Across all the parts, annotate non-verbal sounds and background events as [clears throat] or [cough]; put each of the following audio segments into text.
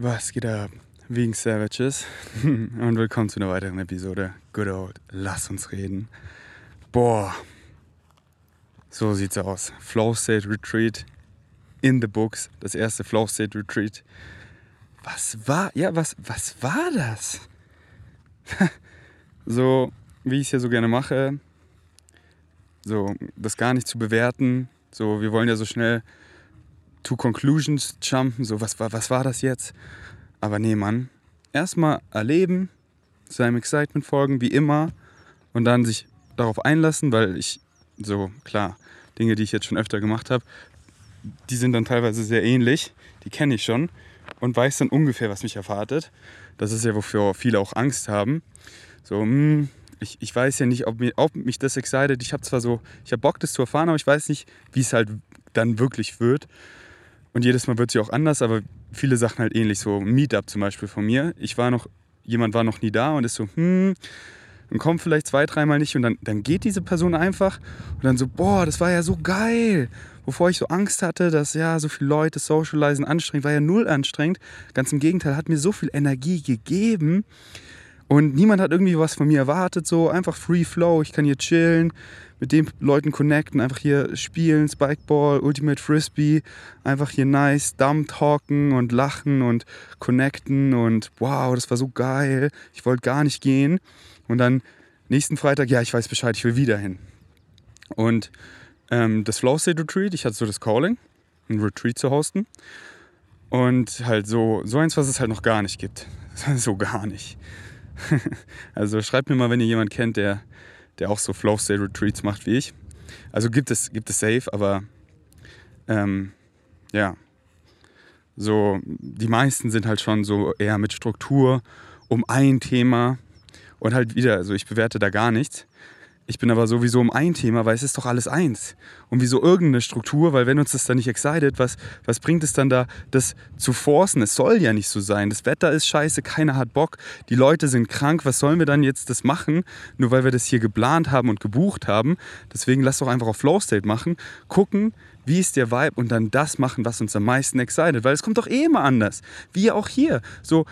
Was geht ab? Wegen Savages [laughs] und willkommen zu einer weiteren Episode Good Old Lass uns reden. Boah, so sieht's aus. Flow State Retreat in the books, das erste Flow State Retreat. Was war, ja, was, was war das? [laughs] so, wie ich es ja so gerne mache, so das gar nicht zu bewerten. So, wir wollen ja so schnell to conclusions jumpen, so was war, was war das jetzt? Aber nee, Mann. Erstmal erleben, seinem Excitement folgen, wie immer, und dann sich darauf einlassen, weil ich, so klar, Dinge, die ich jetzt schon öfter gemacht habe, die sind dann teilweise sehr ähnlich, die kenne ich schon und weiß dann ungefähr, was mich erwartet. Das ist ja, wofür viele auch Angst haben. So, mh, hm, ich, ich weiß ja nicht, ob, mir, ob mich das excited. Ich habe zwar so, ich habe Bock, das zu erfahren, aber ich weiß nicht, wie es halt dann wirklich wird. Und jedes Mal wird sie auch anders, aber viele Sachen halt ähnlich. So Meetup zum Beispiel von mir. Ich war noch, jemand war noch nie da und ist so, hm, und kommt vielleicht zwei, dreimal nicht und dann, dann geht diese Person einfach und dann so, boah, das war ja so geil. Wovor ich so Angst hatte, dass ja so viele Leute socialisen anstrengend, war ja null anstrengend. Ganz im Gegenteil, hat mir so viel Energie gegeben. Und niemand hat irgendwie was von mir erwartet, so einfach Free Flow, ich kann hier chillen, mit den Leuten connecten, einfach hier spielen, Spikeball, Ultimate Frisbee, einfach hier nice, dumb talken und lachen und connecten und wow, das war so geil, ich wollte gar nicht gehen. Und dann nächsten Freitag, ja, ich weiß Bescheid, ich will wieder hin. Und ähm, das Flow State Retreat, ich hatte so das Calling, ein Retreat zu hosten. Und halt so, so eins, was es halt noch gar nicht gibt. [laughs] so gar nicht. [laughs] also schreibt mir mal, wenn ihr jemanden kennt, der, der auch so Flow State Retreats macht wie ich. Also gibt es, gibt es safe, aber ähm, ja, so die meisten sind halt schon so eher mit Struktur um ein Thema und halt wieder, also ich bewerte da gar nichts. Ich bin aber sowieso um ein Thema, weil es ist doch alles eins. Und wieso irgendeine Struktur, weil wenn uns das dann nicht excited, was, was bringt es dann da, das zu forcen? Es soll ja nicht so sein. Das Wetter ist scheiße, keiner hat Bock, die Leute sind krank, was sollen wir dann jetzt das machen? Nur weil wir das hier geplant haben und gebucht haben. Deswegen lass doch einfach auf Flow State machen, gucken, wie ist der Vibe und dann das machen, was uns am meisten excited, weil es kommt doch eh immer anders. Wie auch hier. So,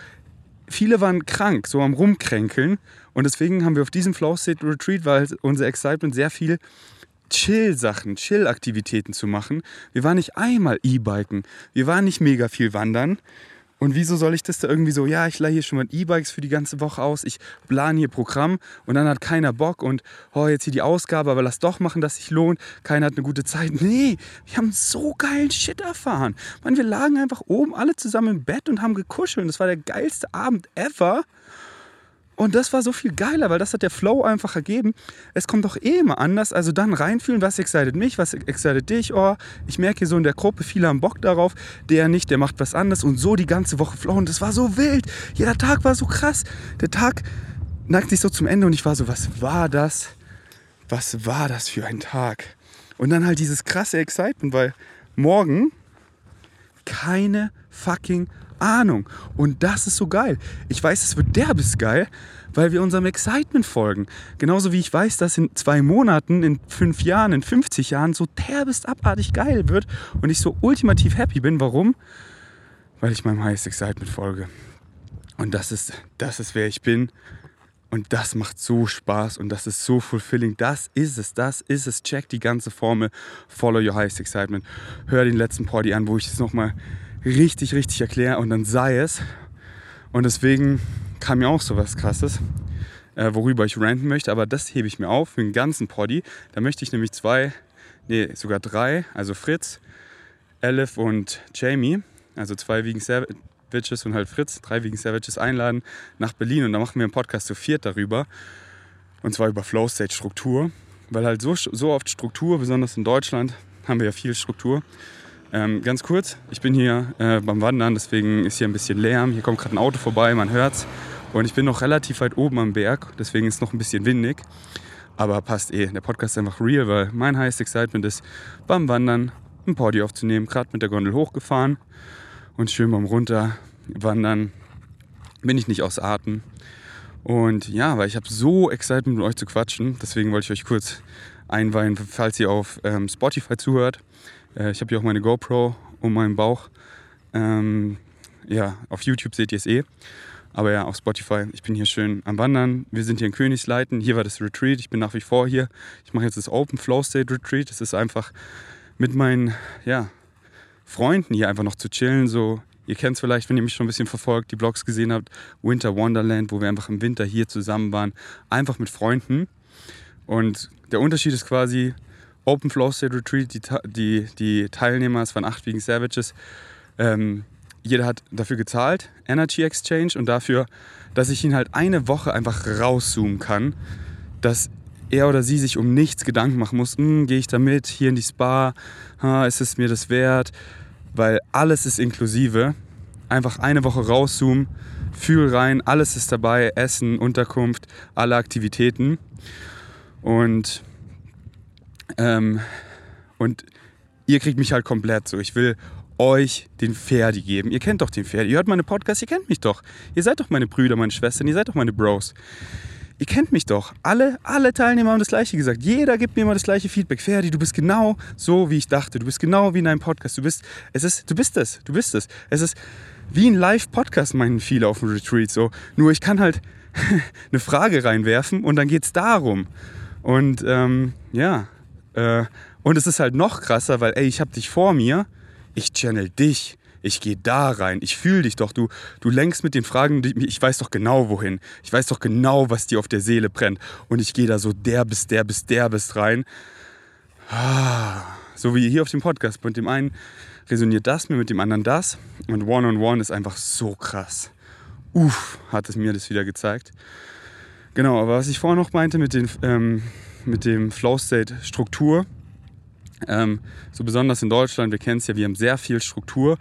viele waren krank, so am Rumkränkeln. Und deswegen haben wir auf diesem Flow State Retreat, weil unser Excitement sehr viel Chill-Sachen, Chill-Aktivitäten zu machen. Wir waren nicht einmal E-Biken, wir waren nicht mega viel wandern. Und wieso soll ich das da irgendwie so, ja, ich leihe hier schon mal E-Bikes für die ganze Woche aus, ich plane hier Programm und dann hat keiner Bock und, oh, jetzt hier die Ausgabe, aber lass doch machen, dass sich lohnt, keiner hat eine gute Zeit. Nee, wir haben so geilen Shit erfahren. Man, wir lagen einfach oben alle zusammen im Bett und haben gekuschelt und das war der geilste Abend ever. Und das war so viel geiler, weil das hat der Flow einfach ergeben. Es kommt doch eh immer anders. Also dann reinfühlen, was excited mich, was excited dich. Oh, ich merke hier so in der Gruppe, viele haben Bock darauf. Der nicht, der macht was anderes. Und so die ganze Woche Flow. Und das war so wild. Jeder Tag war so krass. Der Tag neigt sich so zum Ende und ich war so, was war das? Was war das für ein Tag? Und dann halt dieses krasse Excitement, weil morgen keine fucking Ahnung. Und das ist so geil. Ich weiß, es wird derbes geil, weil wir unserem Excitement folgen. Genauso wie ich weiß, dass in zwei Monaten, in fünf Jahren, in 50 Jahren so derbest abartig geil wird und ich so ultimativ happy bin. Warum? Weil ich meinem Highest Excitement folge. Und das ist, das ist wer ich bin. Und das macht so Spaß und das ist so fulfilling. Das ist es, das ist es. Check die ganze Formel. Follow your highest excitement. Hör den letzten Party an, wo ich es nochmal richtig, richtig erkläre und dann sei es. Und deswegen kam mir auch so was Krasses, äh, worüber ich ranten möchte. Aber das hebe ich mir auf für den ganzen Poddy. Da möchte ich nämlich zwei, nee, sogar drei, also Fritz, Elif und Jamie, also zwei Vegan Savages und halt Fritz, drei Vegan Savages einladen nach Berlin. Und da machen wir einen Podcast zu viert darüber. Und zwar über Flow State Struktur. Weil halt so, so oft Struktur, besonders in Deutschland, haben wir ja viel Struktur. Ähm, ganz kurz, ich bin hier äh, beim Wandern, deswegen ist hier ein bisschen Lärm. Hier kommt gerade ein Auto vorbei, man hört's. Und ich bin noch relativ weit oben am Berg, deswegen ist es noch ein bisschen windig. Aber passt eh. Der Podcast ist einfach real, weil mein highest excitement ist, beim Wandern ein Party aufzunehmen. Gerade mit der Gondel hochgefahren und schön beim Runterwandern bin ich nicht aus Atem. Und ja, weil ich habe so excited mit euch zu quatschen. Deswegen wollte ich euch kurz einweihen, falls ihr auf ähm, Spotify zuhört. Äh, ich habe hier auch meine GoPro um meinen Bauch ähm, ja, auf YouTube seht ihr es eh. Aber ja, auf Spotify, ich bin hier schön am Wandern. Wir sind hier in Königsleiten. Hier war das Retreat. Ich bin nach wie vor hier. Ich mache jetzt das Open Flow State Retreat. Das ist einfach mit meinen ja, Freunden hier einfach noch zu chillen. So, ihr kennt es vielleicht, wenn ihr mich schon ein bisschen verfolgt, die Blogs gesehen habt. Winter Wonderland, wo wir einfach im Winter hier zusammen waren. Einfach mit Freunden. Und der Unterschied ist quasi, Open Flow State Retreat, die, die, die Teilnehmer, es waren acht Vegan Savages, ähm, jeder hat dafür gezahlt, Energy Exchange, und dafür, dass ich ihn halt eine Woche einfach rauszoomen kann, dass er oder sie sich um nichts Gedanken machen muss, hm, gehe ich da mit, hier in die Spa, ha, ist es mir das wert, weil alles ist inklusive. Einfach eine Woche rauszoomen, fühl rein, alles ist dabei, Essen, Unterkunft, alle Aktivitäten. Und, ähm, und ihr kriegt mich halt komplett so. Ich will euch den Ferdi geben. Ihr kennt doch den Ferdi. Ihr hört meine Podcasts, ihr kennt mich doch. Ihr seid doch meine Brüder, meine Schwestern, ihr seid doch meine Bros. Ihr kennt mich doch. Alle, alle Teilnehmer haben das Gleiche gesagt. Jeder gibt mir immer das gleiche Feedback. Ferdi, du bist genau so, wie ich dachte. Du bist genau wie in einem Podcast. Du bist, es ist, du bist es. Du bist es. Es ist wie ein Live-Podcast, meinen viele auf dem Retreat. So. Nur ich kann halt [laughs] eine Frage reinwerfen und dann geht es darum. Und ähm, ja, und es ist halt noch krasser, weil, ey, ich habe dich vor mir ich channel dich. Ich gehe da rein. Ich fühle dich doch. Du, du lenkst mit den Fragen. Ich weiß doch genau wohin. Ich weiß doch genau, was dir auf der Seele brennt. Und ich gehe da so der bis der bis der bis rein. Ah, so wie hier auf dem Podcast. Mit dem einen resoniert das mit dem anderen das. Und One-on-One -on -one ist einfach so krass. Uff, hat es mir das wieder gezeigt. Genau, aber was ich vorher noch meinte mit, den, ähm, mit dem Flow State Struktur, ähm, so besonders in Deutschland, wir kennen es ja, wir haben sehr viel Struktur.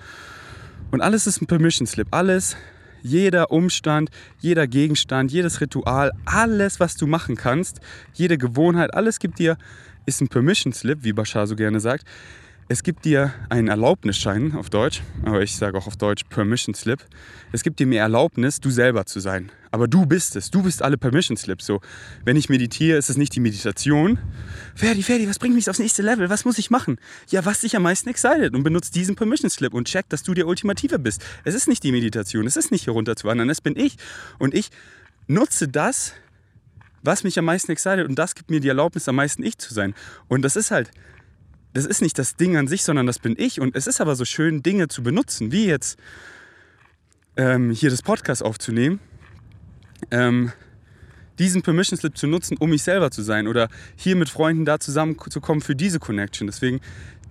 Und alles ist ein Permission Slip. Alles, jeder Umstand, jeder Gegenstand, jedes Ritual, alles, was du machen kannst, jede Gewohnheit, alles gibt dir, ist ein Permission Slip, wie Bashar so gerne sagt. Es gibt dir einen Erlaubnisschein auf Deutsch, aber ich sage auch auf Deutsch Permission Slip. Es gibt dir mehr Erlaubnis, du selber zu sein. Aber du bist es. Du bist alle Permission Slips. So, wenn ich meditiere, ist es nicht die Meditation. Ferdi, Ferdi, was bringt mich aufs nächste Level? Was muss ich machen? Ja, was dich am meisten excited und benutzt diesen Permission Slip und check, dass du der Ultimative bist. Es ist nicht die Meditation, es ist nicht hier runterzuwandern, es bin ich. Und ich nutze das, was mich am meisten excited und das gibt mir die Erlaubnis, am meisten ich zu sein. Und das ist halt das ist nicht das Ding an sich, sondern das bin ich. Und es ist aber so schön, Dinge zu benutzen, wie jetzt ähm, hier das Podcast aufzunehmen, ähm, diesen Permission Slip zu nutzen, um mich selber zu sein oder hier mit Freunden da zusammenzukommen für diese Connection. Deswegen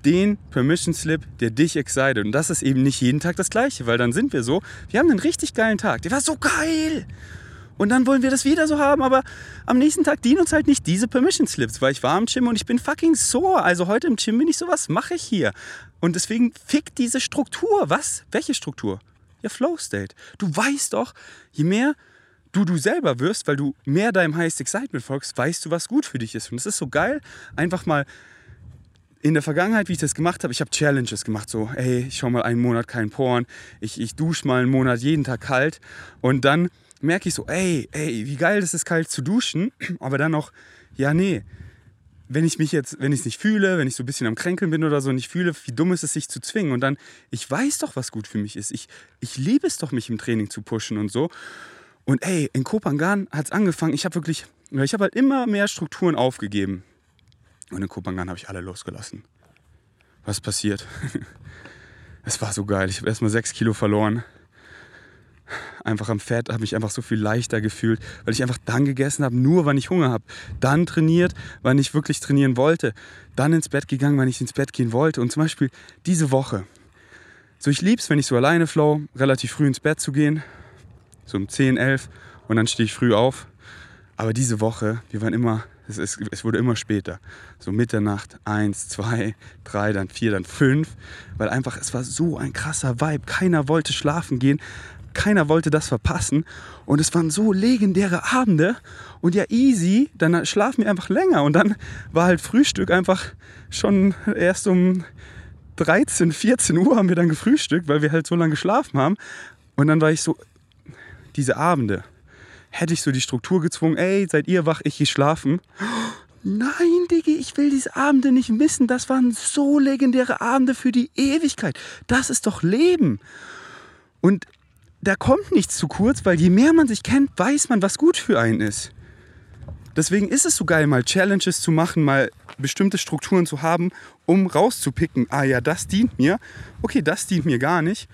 den Permission Slip, der dich excited. Und das ist eben nicht jeden Tag das Gleiche, weil dann sind wir so, wir haben einen richtig geilen Tag. Der war so geil. Und dann wollen wir das wieder so haben, aber am nächsten Tag dienen uns halt nicht diese Permission Slips, weil ich war im Gym und ich bin fucking sore. Also heute im Gym bin ich so, was mache ich hier? Und deswegen fick diese Struktur. Was? Welche Struktur? Ja, Flow State. Du weißt doch, je mehr du du selber wirst, weil du mehr deinem Highest Excitement folgst, weißt du, was gut für dich ist. Und es ist so geil, einfach mal in der Vergangenheit, wie ich das gemacht habe, ich habe Challenges gemacht, so, ey, ich schau mal einen Monat kein Porn, ich, ich dusche mal einen Monat jeden Tag kalt und dann merke ich so, ey, ey, wie geil ist es kalt zu duschen, aber dann noch, ja, nee, wenn ich mich jetzt, wenn ich es nicht fühle, wenn ich so ein bisschen am Kränkeln bin oder so und ich fühle, wie dumm ist es, sich zu zwingen und dann, ich weiß doch, was gut für mich ist. Ich, ich liebe es doch, mich im Training zu pushen und so. Und ey, in Kopangan hat es angefangen, ich habe wirklich, ich habe halt immer mehr Strukturen aufgegeben. Und in Kopangan habe ich alle losgelassen. Was passiert? [laughs] es war so geil. Ich habe erstmal sechs Kilo verloren einfach am Fett, habe mich einfach so viel leichter gefühlt, weil ich einfach dann gegessen habe, nur wann ich Hunger habe. Dann trainiert, wann ich wirklich trainieren wollte. Dann ins Bett gegangen, wann ich ins Bett gehen wollte. Und zum Beispiel diese Woche. So, ich liebe es, wenn ich so alleine flow, relativ früh ins Bett zu gehen. So um 10, 11 und dann stehe ich früh auf. Aber diese Woche, wir waren immer, es, ist, es wurde immer später. So Mitternacht, eins, zwei, drei, dann vier, dann fünf. Weil einfach, es war so ein krasser Vibe. Keiner wollte schlafen gehen, keiner wollte das verpassen. Und es waren so legendäre Abende. Und ja, easy, dann schlafen wir einfach länger. Und dann war halt Frühstück einfach schon erst um 13, 14 Uhr haben wir dann gefrühstückt, weil wir halt so lange geschlafen haben. Und dann war ich so, diese Abende, hätte ich so die Struktur gezwungen, ey, seid ihr wach, ich gehe schlafen. Nein, Diggi, ich will diese Abende nicht missen. Das waren so legendäre Abende für die Ewigkeit. Das ist doch Leben. Und da kommt nichts zu kurz, weil je mehr man sich kennt, weiß man, was gut für einen ist. Deswegen ist es so geil, mal Challenges zu machen, mal bestimmte Strukturen zu haben, um rauszupicken, ah ja, das dient mir, okay, das dient mir gar nicht.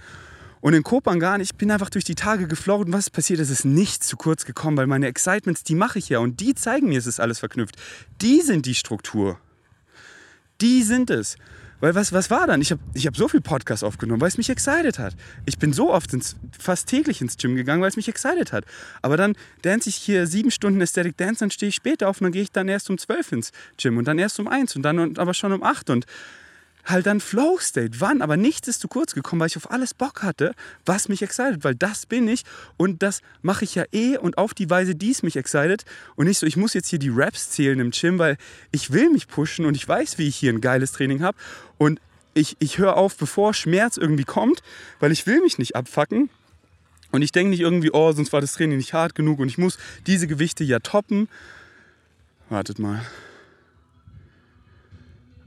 Und in Kopangan, ich bin einfach durch die Tage geflogen. Und was ist passiert? Es ist nicht zu kurz gekommen, weil meine Excitements, die mache ich ja und die zeigen mir, es ist alles verknüpft. Die sind die Struktur. Die sind es. Weil was, was war dann? Ich habe ich hab so viel Podcast aufgenommen, weil es mich excited hat. Ich bin so oft ins, fast täglich ins Gym gegangen, weil es mich excited hat. Aber dann dance ich hier sieben Stunden Aesthetic Dance, dann stehe ich später auf und dann gehe ich dann erst um zwölf ins Gym und dann erst um eins und dann aber schon um acht. Und halt dann Flow State. Wann? Aber nichts ist zu kurz gekommen, weil ich auf alles Bock hatte, was mich excited, weil das bin ich und das mache ich ja eh und auf die Weise, die es mich excited und nicht so, ich muss jetzt hier die Raps zählen im Gym, weil ich will mich pushen und ich weiß, wie ich hier ein geiles Training habe und ich, ich höre auf, bevor Schmerz irgendwie kommt, weil ich will mich nicht abfacken. Und ich denke nicht irgendwie, oh, sonst war das Training nicht hart genug und ich muss diese Gewichte ja toppen. Wartet mal.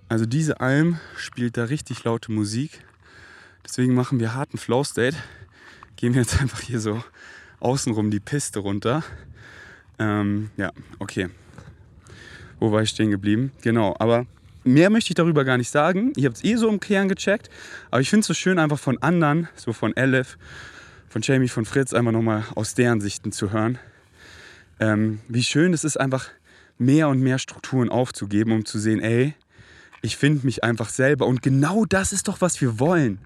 Also diese Alm spielt da richtig laute Musik. Deswegen machen wir harten Flow State. Gehen wir jetzt [laughs] einfach hier so außenrum die Piste runter. Ähm, ja, okay. Wo war ich stehen geblieben? Genau, aber mehr möchte ich darüber gar nicht sagen. Ihr habt es eh so im Kern gecheckt. Aber ich finde es so schön, einfach von anderen, so von Elif, von Jamie, von Fritz, einfach nochmal aus deren Sichten zu hören. Ähm, wie schön es ist, einfach mehr und mehr Strukturen aufzugeben, um zu sehen, ey, ich finde mich einfach selber. Und genau das ist doch, was wir wollen.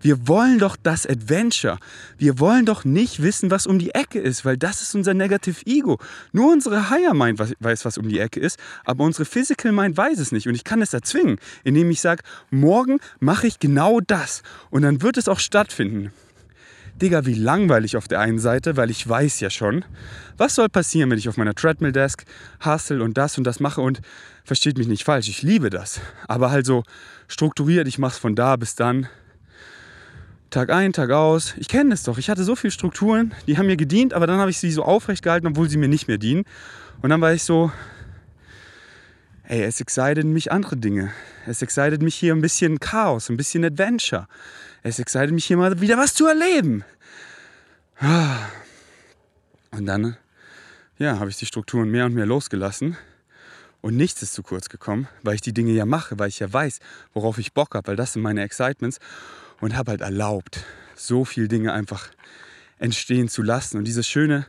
Wir wollen doch das Adventure. Wir wollen doch nicht wissen, was um die Ecke ist, weil das ist unser Negative Ego. Nur unsere Higher Mind weiß, was um die Ecke ist, aber unsere Physical Mind weiß es nicht. Und ich kann es erzwingen, indem ich sage, morgen mache ich genau das. Und dann wird es auch stattfinden. Digga, wie langweilig auf der einen Seite, weil ich weiß ja schon, was soll passieren, wenn ich auf meiner Treadmill Desk hustle und das und das mache und versteht mich nicht falsch, ich liebe das. Aber halt so strukturiert, ich mache es von da bis dann. Tag ein, Tag aus. Ich kenne es doch. Ich hatte so viele Strukturen, die haben mir gedient, aber dann habe ich sie so aufrecht gehalten, obwohl sie mir nicht mehr dienen. Und dann war ich so, ey, es excited mich andere Dinge. Es excited mich hier ein bisschen Chaos, ein bisschen Adventure. Es excited mich hier mal wieder was zu erleben. Und dann, ja, habe ich die Strukturen mehr und mehr losgelassen. Und nichts ist zu kurz gekommen, weil ich die Dinge ja mache, weil ich ja weiß, worauf ich Bock habe, weil das sind meine Excitements. Und habe halt erlaubt, so viele Dinge einfach entstehen zu lassen. Und dieses schöne,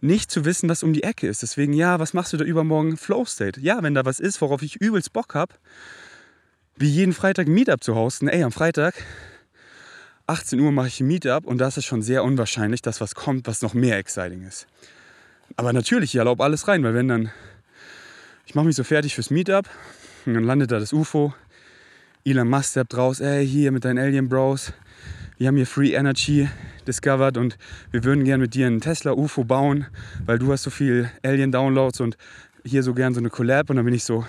nicht zu wissen, was um die Ecke ist. Deswegen, ja, was machst du da übermorgen? Flow State. Ja, wenn da was ist, worauf ich übelst Bock habe, wie jeden Freitag ein Meetup zu hosten. Ey, am Freitag 18 Uhr mache ich ein Meetup und das ist schon sehr unwahrscheinlich, dass was kommt, was noch mehr exciting ist. Aber natürlich, ich erlaube alles rein, weil wenn dann, ich mache mich so fertig fürs Meetup und dann landet da das UFO, Elon Musk steppt raus, ey, hier mit deinen Alien Bros, wir haben hier Free Energy discovered und wir würden gerne mit dir einen Tesla UFO bauen, weil du hast so viel Alien Downloads und hier so gern so eine Collab. Und dann bin ich so,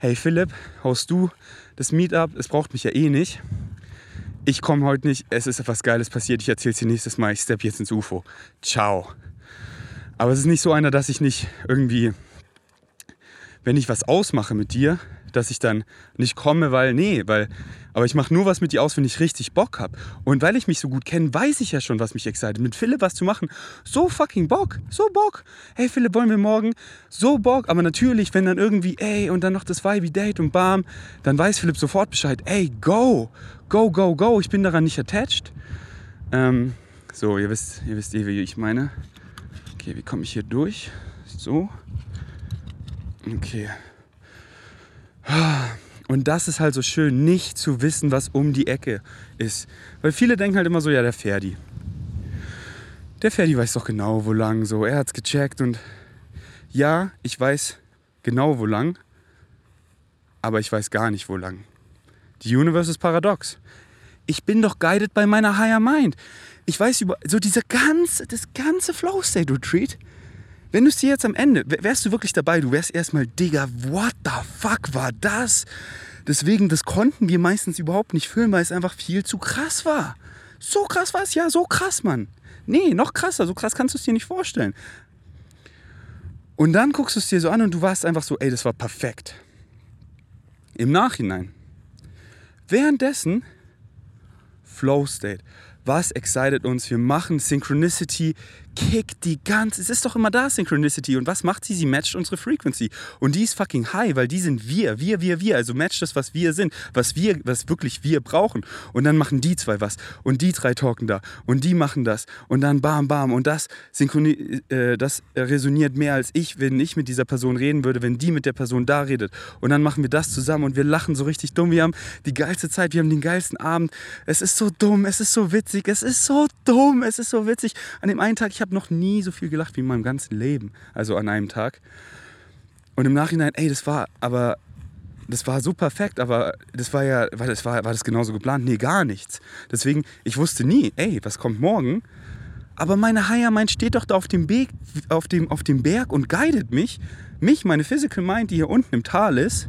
hey Philipp, haust du das Meetup, es braucht mich ja eh nicht. Ich komme heute nicht, es ist etwas Geiles passiert, ich erzähle es dir nächstes Mal, ich steppe jetzt ins UFO. Ciao. Aber es ist nicht so einer, dass ich nicht irgendwie, wenn ich was ausmache mit dir, dass ich dann nicht komme, weil, nee, weil, aber ich mache nur was mit dir aus, wenn ich richtig Bock habe. Und weil ich mich so gut kenne, weiß ich ja schon, was mich excited. Mit Philipp was zu machen, so fucking Bock, so Bock. Hey Philipp, wollen wir morgen? So Bock. Aber natürlich, wenn dann irgendwie, ey, und dann noch das Vibe Date und bam, dann weiß Philipp sofort Bescheid. Ey, go, go, go, go. Ich bin daran nicht attached. Ähm, so, ihr wisst, ihr wisst eh, wie ich meine. Okay, wie komme ich hier durch? So. Okay. Und das ist halt so schön, nicht zu wissen, was um die Ecke ist. Weil viele denken halt immer so, ja, der Ferdi. Der Ferdi weiß doch genau, wo lang. So, er hat's gecheckt und ja, ich weiß genau, wo lang. Aber ich weiß gar nicht, wo lang. Die Universe ist paradox. Ich bin doch guided bei meiner Higher Mind. Ich weiß über so dieser ganze, das ganze Flow State Retreat. Wenn du es dir jetzt am Ende, wärst du wirklich dabei, du wärst erstmal, Digga, what the fuck war das? Deswegen, das konnten wir meistens überhaupt nicht filmen, weil es einfach viel zu krass war. So krass war es, ja, so krass, Mann. Nee, noch krasser, so krass kannst du es dir nicht vorstellen. Und dann guckst du es dir so an und du warst einfach so, ey, das war perfekt. Im Nachhinein Währenddessen Flow State. was excited uns? Wir machen Synchronicity, kickt die ganze. Es ist doch immer da, Synchronicity. Und was macht sie? Sie matcht unsere Frequency. Und die ist fucking high, weil die sind wir. Wir, wir, wir. Also matcht das, was wir sind, was wir, was wirklich wir brauchen. Und dann machen die zwei was. Und die drei talken da. Und die machen das. Und dann bam, bam. Und das, Synchroni äh, das resoniert mehr als ich, wenn ich mit dieser Person reden würde, wenn die mit der Person da redet. Und dann machen wir das zusammen und wir lachen so richtig dumm. Wir haben die geilste Zeit, wir haben den geilsten Abend. Es ist so dumm, es ist so witzig, es ist so dumm, es ist so witzig. An dem einen Tag, ich habe noch nie so viel gelacht wie in meinem ganzen Leben. Also an einem Tag. Und im Nachhinein, ey, das war aber, das war so perfekt, aber das war ja, war das, war, war das genauso geplant? Nee, gar nichts. Deswegen, ich wusste nie, ey, was kommt morgen? Aber meine Higher Mind steht doch da auf dem, Be auf, dem, auf dem Berg und guidet mich. Mich, meine Physical Mind, die hier unten im Tal ist,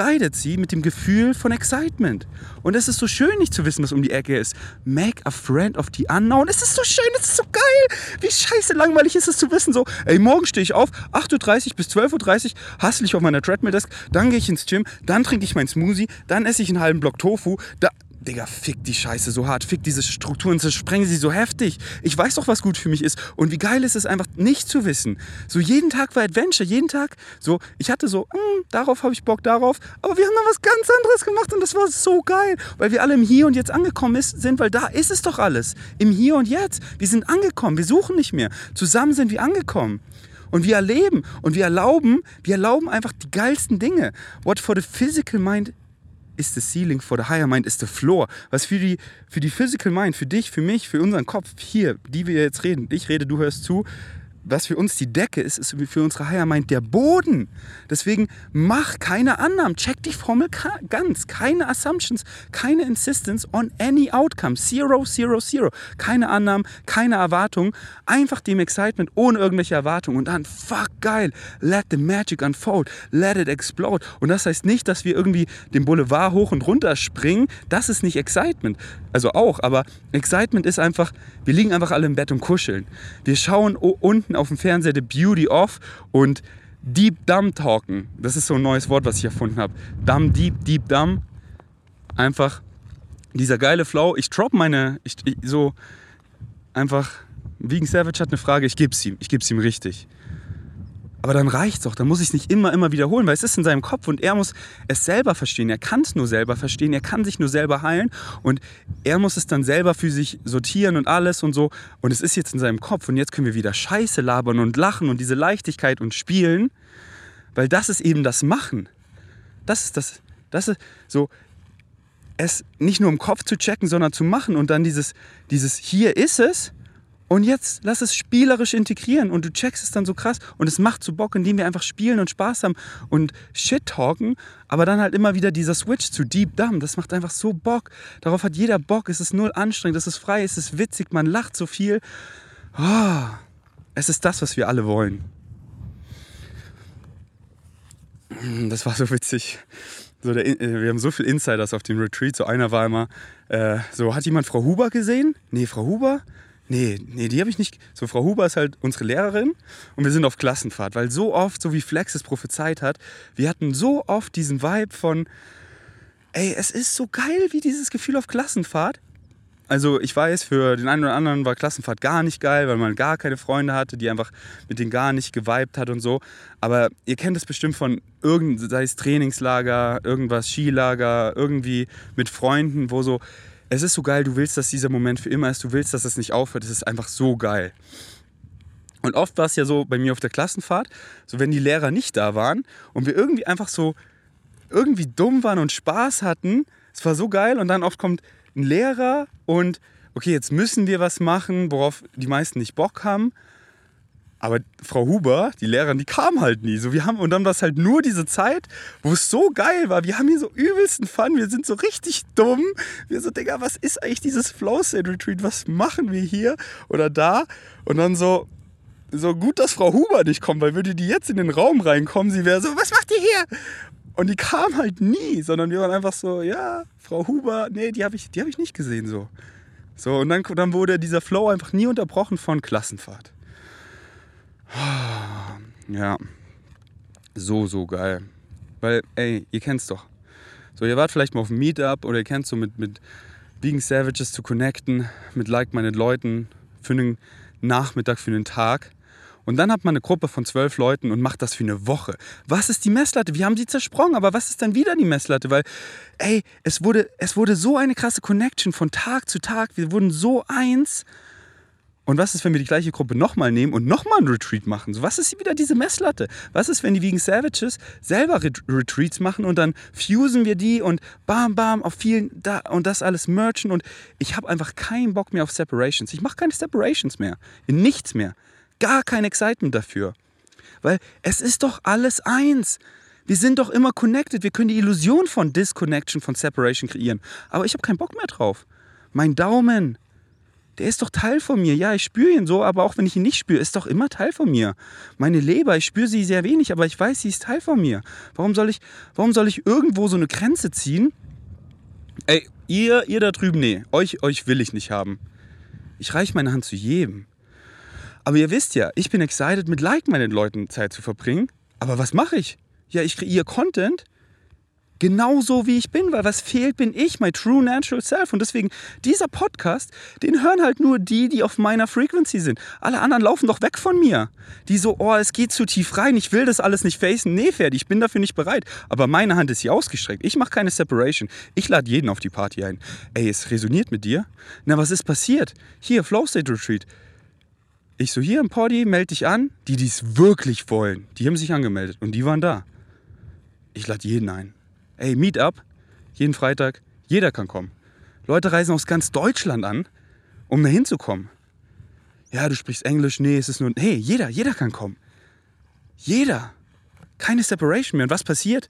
guidet sie mit dem Gefühl von Excitement. Und es ist so schön, nicht zu wissen, was um die Ecke ist. Make a friend of the unknown. Es ist so schön, es ist so geil. Wie scheiße langweilig ist es zu wissen, so, ey, morgen stehe ich auf, 8.30 Uhr bis 12.30 Uhr, hassle ich auf meiner Treadmill-Desk, dann gehe ich ins Gym, dann trinke ich meinen Smoothie, dann esse ich einen halben Block Tofu, da, Digga, fick die Scheiße so hart, fick diese Strukturen, zersprengen sie so heftig. Ich weiß doch, was gut für mich ist. Und wie geil ist es einfach nicht zu wissen. So jeden Tag war Adventure, jeden Tag. So, ich hatte so, hm, darauf habe ich Bock, darauf. Aber wir haben noch was ganz anderes gemacht und das war so geil. Weil wir alle im Hier und Jetzt angekommen ist, sind, weil da ist es doch alles. Im Hier und Jetzt. Wir sind angekommen, wir suchen nicht mehr. Zusammen sind wir angekommen. Und wir erleben und wir erlauben, wir erlauben einfach die geilsten Dinge. What for the physical mind is the ceiling, for the higher mind is the floor. Was für die, für die physical mind, für dich, für mich, für unseren Kopf hier, die wir jetzt reden, ich rede, du hörst zu, was für uns die Decke ist, ist für unsere Higher Mind der Boden. Deswegen mach keine Annahmen. Check die Formel ganz. Keine Assumptions, keine Insistence on any outcome. Zero, zero, zero. Keine Annahmen, keine Erwartungen. Einfach dem Excitement ohne irgendwelche Erwartungen. Und dann, fuck, geil. Let the magic unfold. Let it explode. Und das heißt nicht, dass wir irgendwie den Boulevard hoch und runter springen. Das ist nicht Excitement. Also auch, aber Excitement ist einfach, wir liegen einfach alle im Bett und kuscheln. Wir schauen unten auf dem Fernseher The Beauty of und Deep Dumb Talken. Das ist so ein neues Wort, was ich erfunden habe. Dumb, Deep, Deep Dumb. Einfach dieser geile Flow. Ich drop meine, ich, ich, so einfach, Vegan Savage hat eine Frage, ich gebe es ihm, ich gebe es ihm richtig. Aber dann reicht's doch, dann muss ich es nicht immer, immer wiederholen, weil es ist in seinem Kopf und er muss es selber verstehen. Er kann es nur selber verstehen, er kann sich nur selber heilen und er muss es dann selber für sich sortieren und alles und so. Und es ist jetzt in seinem Kopf und jetzt können wir wieder Scheiße labern und lachen und diese Leichtigkeit und spielen, weil das ist eben das Machen. Das ist das, das ist so, es nicht nur im Kopf zu checken, sondern zu machen und dann dieses, dieses hier ist es und jetzt lass es spielerisch integrieren und du checkst es dann so krass und es macht so Bock, indem wir einfach spielen und Spaß haben und Shit talken, aber dann halt immer wieder dieser Switch zu Deep Dumb, das macht einfach so Bock. Darauf hat jeder Bock, es ist null anstrengend, es ist frei, es ist witzig, man lacht so viel. Oh, es ist das, was wir alle wollen. Das war so witzig. So der, äh, wir haben so viele Insiders auf dem Retreat. So einer war immer, äh, so hat jemand Frau Huber gesehen? Nee, Frau Huber? Nee, nee, die habe ich nicht. So, Frau Huber ist halt unsere Lehrerin und wir sind auf Klassenfahrt, weil so oft, so wie Flex es prophezeit hat, wir hatten so oft diesen Vibe von, ey, es ist so geil wie dieses Gefühl auf Klassenfahrt. Also ich weiß, für den einen oder anderen war Klassenfahrt gar nicht geil, weil man gar keine Freunde hatte, die einfach mit denen gar nicht geweibt hat und so. Aber ihr kennt es bestimmt von irgendeinem, sei es Trainingslager, irgendwas, Skilager, irgendwie mit Freunden, wo so es ist so geil, du willst, dass dieser Moment für immer ist, du willst, dass es nicht aufhört, es ist einfach so geil. Und oft war es ja so bei mir auf der Klassenfahrt, so wenn die Lehrer nicht da waren und wir irgendwie einfach so irgendwie dumm waren und Spaß hatten, es war so geil und dann oft kommt ein Lehrer und okay, jetzt müssen wir was machen, worauf die meisten nicht Bock haben aber Frau Huber, die Lehrerin, die kam halt nie. So, wir haben, und dann war es halt nur diese Zeit, wo es so geil war. Wir haben hier so übelsten Fun, wir sind so richtig dumm. Wir so, Digga, was ist eigentlich dieses Flow State Retreat? Was machen wir hier oder da? Und dann so, so gut, dass Frau Huber nicht kommt, weil würde die jetzt in den Raum reinkommen, sie wäre so, was macht ihr hier? Und die kam halt nie, sondern wir waren einfach so, ja, Frau Huber, nee, die habe ich, hab ich nicht gesehen so. So, und dann, dann wurde dieser Flow einfach nie unterbrochen von Klassenfahrt. Ja. So, so geil. Weil, ey, ihr kennt's doch. So, ihr wart vielleicht mal auf einem Meetup oder ihr kennt so mit, mit Vegan Savages zu connecten mit like-minded Leuten für einen Nachmittag, für einen Tag. Und dann hat man eine Gruppe von zwölf Leuten und macht das für eine Woche. Was ist die Messlatte? Wir haben sie zersprungen, aber was ist dann wieder die Messlatte? Weil, ey, es wurde, es wurde so eine krasse Connection von Tag zu Tag. Wir wurden so eins. Und was ist, wenn wir die gleiche Gruppe nochmal nehmen und nochmal einen Retreat machen? So, was ist wieder diese Messlatte? Was ist, wenn die Vegan Savages selber Ret Retreats machen und dann fusen wir die und bam, bam, auf vielen da und das alles merchen und ich habe einfach keinen Bock mehr auf Separations. Ich mache keine Separations mehr. Nichts mehr. Gar kein Excitement dafür. Weil es ist doch alles eins. Wir sind doch immer connected. Wir können die Illusion von Disconnection, von Separation kreieren. Aber ich habe keinen Bock mehr drauf. Mein Daumen, der ist doch Teil von mir. Ja, ich spüre ihn so, aber auch wenn ich ihn nicht spüre, ist doch immer Teil von mir. Meine Leber, ich spüre sie sehr wenig, aber ich weiß, sie ist Teil von mir. Warum soll ich, warum soll ich irgendwo so eine Grenze ziehen? Ey, ihr, ihr da drüben, nee, euch, euch will ich nicht haben. Ich reiche meine Hand zu jedem. Aber ihr wisst ja, ich bin excited, mit like-minded Leuten Zeit zu verbringen. Aber was mache ich? Ja, ich kreiere Content, genauso wie ich bin, weil was fehlt, bin ich, my true natural self. Und deswegen, dieser Podcast, den hören halt nur die, die auf meiner Frequency sind. Alle anderen laufen doch weg von mir. Die so, oh, es geht zu tief rein, ich will das alles nicht facen. Nee, Ferdi, ich bin dafür nicht bereit. Aber meine Hand ist hier ausgestreckt. Ich mache keine Separation. Ich lade jeden auf die Party ein. Ey, es resoniert mit dir? Na, was ist passiert? Hier, Flow State Retreat. Ich so, hier im Party, melde dich an. Die, die es wirklich wollen, die haben sich angemeldet und die waren da. Ich lade jeden ein ey, Meetup, jeden Freitag, jeder kann kommen. Leute reisen aus ganz Deutschland an, um da hinzukommen. Ja, du sprichst Englisch, nee, es ist nur, hey, jeder, jeder kann kommen. Jeder. Keine Separation mehr. Und was passiert?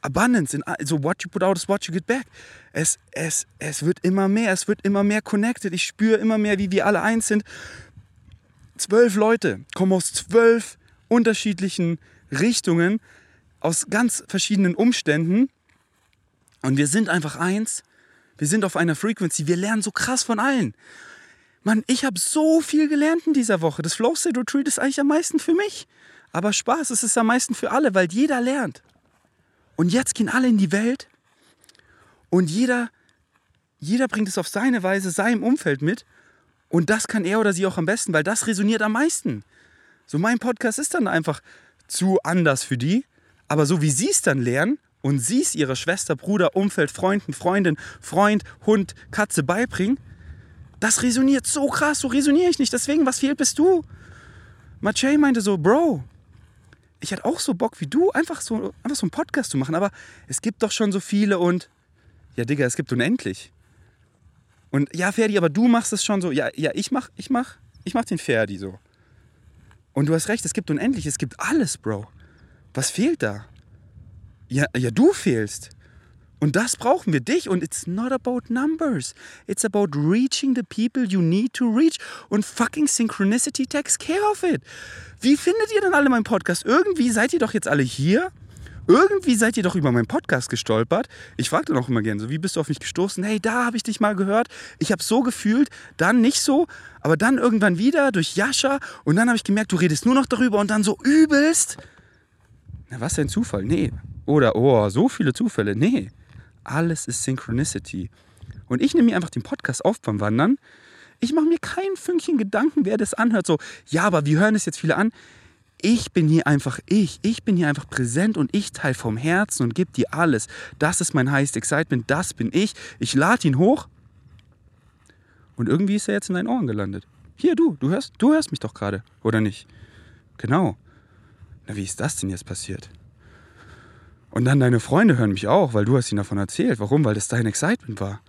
Abundance, in, so what you put out is what you get back. Es, es, es wird immer mehr, es wird immer mehr connected. Ich spüre immer mehr, wie wir alle eins sind. Zwölf Leute kommen aus zwölf unterschiedlichen Richtungen, aus ganz verschiedenen Umständen. Und wir sind einfach eins. Wir sind auf einer Frequency. Wir lernen so krass von allen. Mann, ich habe so viel gelernt in dieser Woche. Das Flow State Retreat ist eigentlich am meisten für mich. Aber Spaß ist es am meisten für alle, weil jeder lernt. Und jetzt gehen alle in die Welt und jeder, jeder bringt es auf seine Weise seinem Umfeld mit. Und das kann er oder sie auch am besten, weil das resoniert am meisten. So mein Podcast ist dann einfach zu anders für die. Aber so wie sie es dann lernen und sie es ihrer Schwester, Bruder, Umfeld, Freunden, Freundin, Freund, Hund, Katze beibringen, das resoniert so krass, so resoniere ich nicht. Deswegen, was fehlt, bist du? Machay meinte so, Bro, ich hätte auch so Bock wie du, einfach so, einfach so einen Podcast zu machen, aber es gibt doch schon so viele und ja, Digga, es gibt unendlich. Und ja, Ferdi, aber du machst es schon so. Ja, ja, ich mach, ich mach, ich mach den Ferdi so. Und du hast recht, es gibt unendlich, es gibt alles, Bro. Was fehlt da? Ja, ja, du fehlst. Und das brauchen wir, dich. Und it's not about numbers. It's about reaching the people you need to reach. Und fucking Synchronicity takes care of it. Wie findet ihr denn alle meinen Podcast? Irgendwie seid ihr doch jetzt alle hier. Irgendwie seid ihr doch über meinen Podcast gestolpert. Ich frage dann auch immer gerne so, wie bist du auf mich gestoßen? Hey, da habe ich dich mal gehört. Ich habe so gefühlt, dann nicht so, aber dann irgendwann wieder durch Jascha. Und dann habe ich gemerkt, du redest nur noch darüber und dann so übelst. Na, was ein Zufall? Nee. Oder, oh, so viele Zufälle. Nee. Alles ist Synchronicity. Und ich nehme mir einfach den Podcast auf beim Wandern. Ich mache mir kein Fünkchen Gedanken, wer das anhört. So, ja, aber wie hören es jetzt viele an? Ich bin hier einfach ich. Ich bin hier einfach präsent und ich teile vom Herzen und gebe dir alles. Das ist mein highest excitement. Das bin ich. Ich lade ihn hoch. Und irgendwie ist er jetzt in deinen Ohren gelandet. Hier, du, du hörst, du hörst mich doch gerade, oder nicht? Genau. Wie ist das denn jetzt passiert? Und dann deine Freunde hören mich auch, weil du hast ihnen davon erzählt. Warum? Weil das dein Excitement war.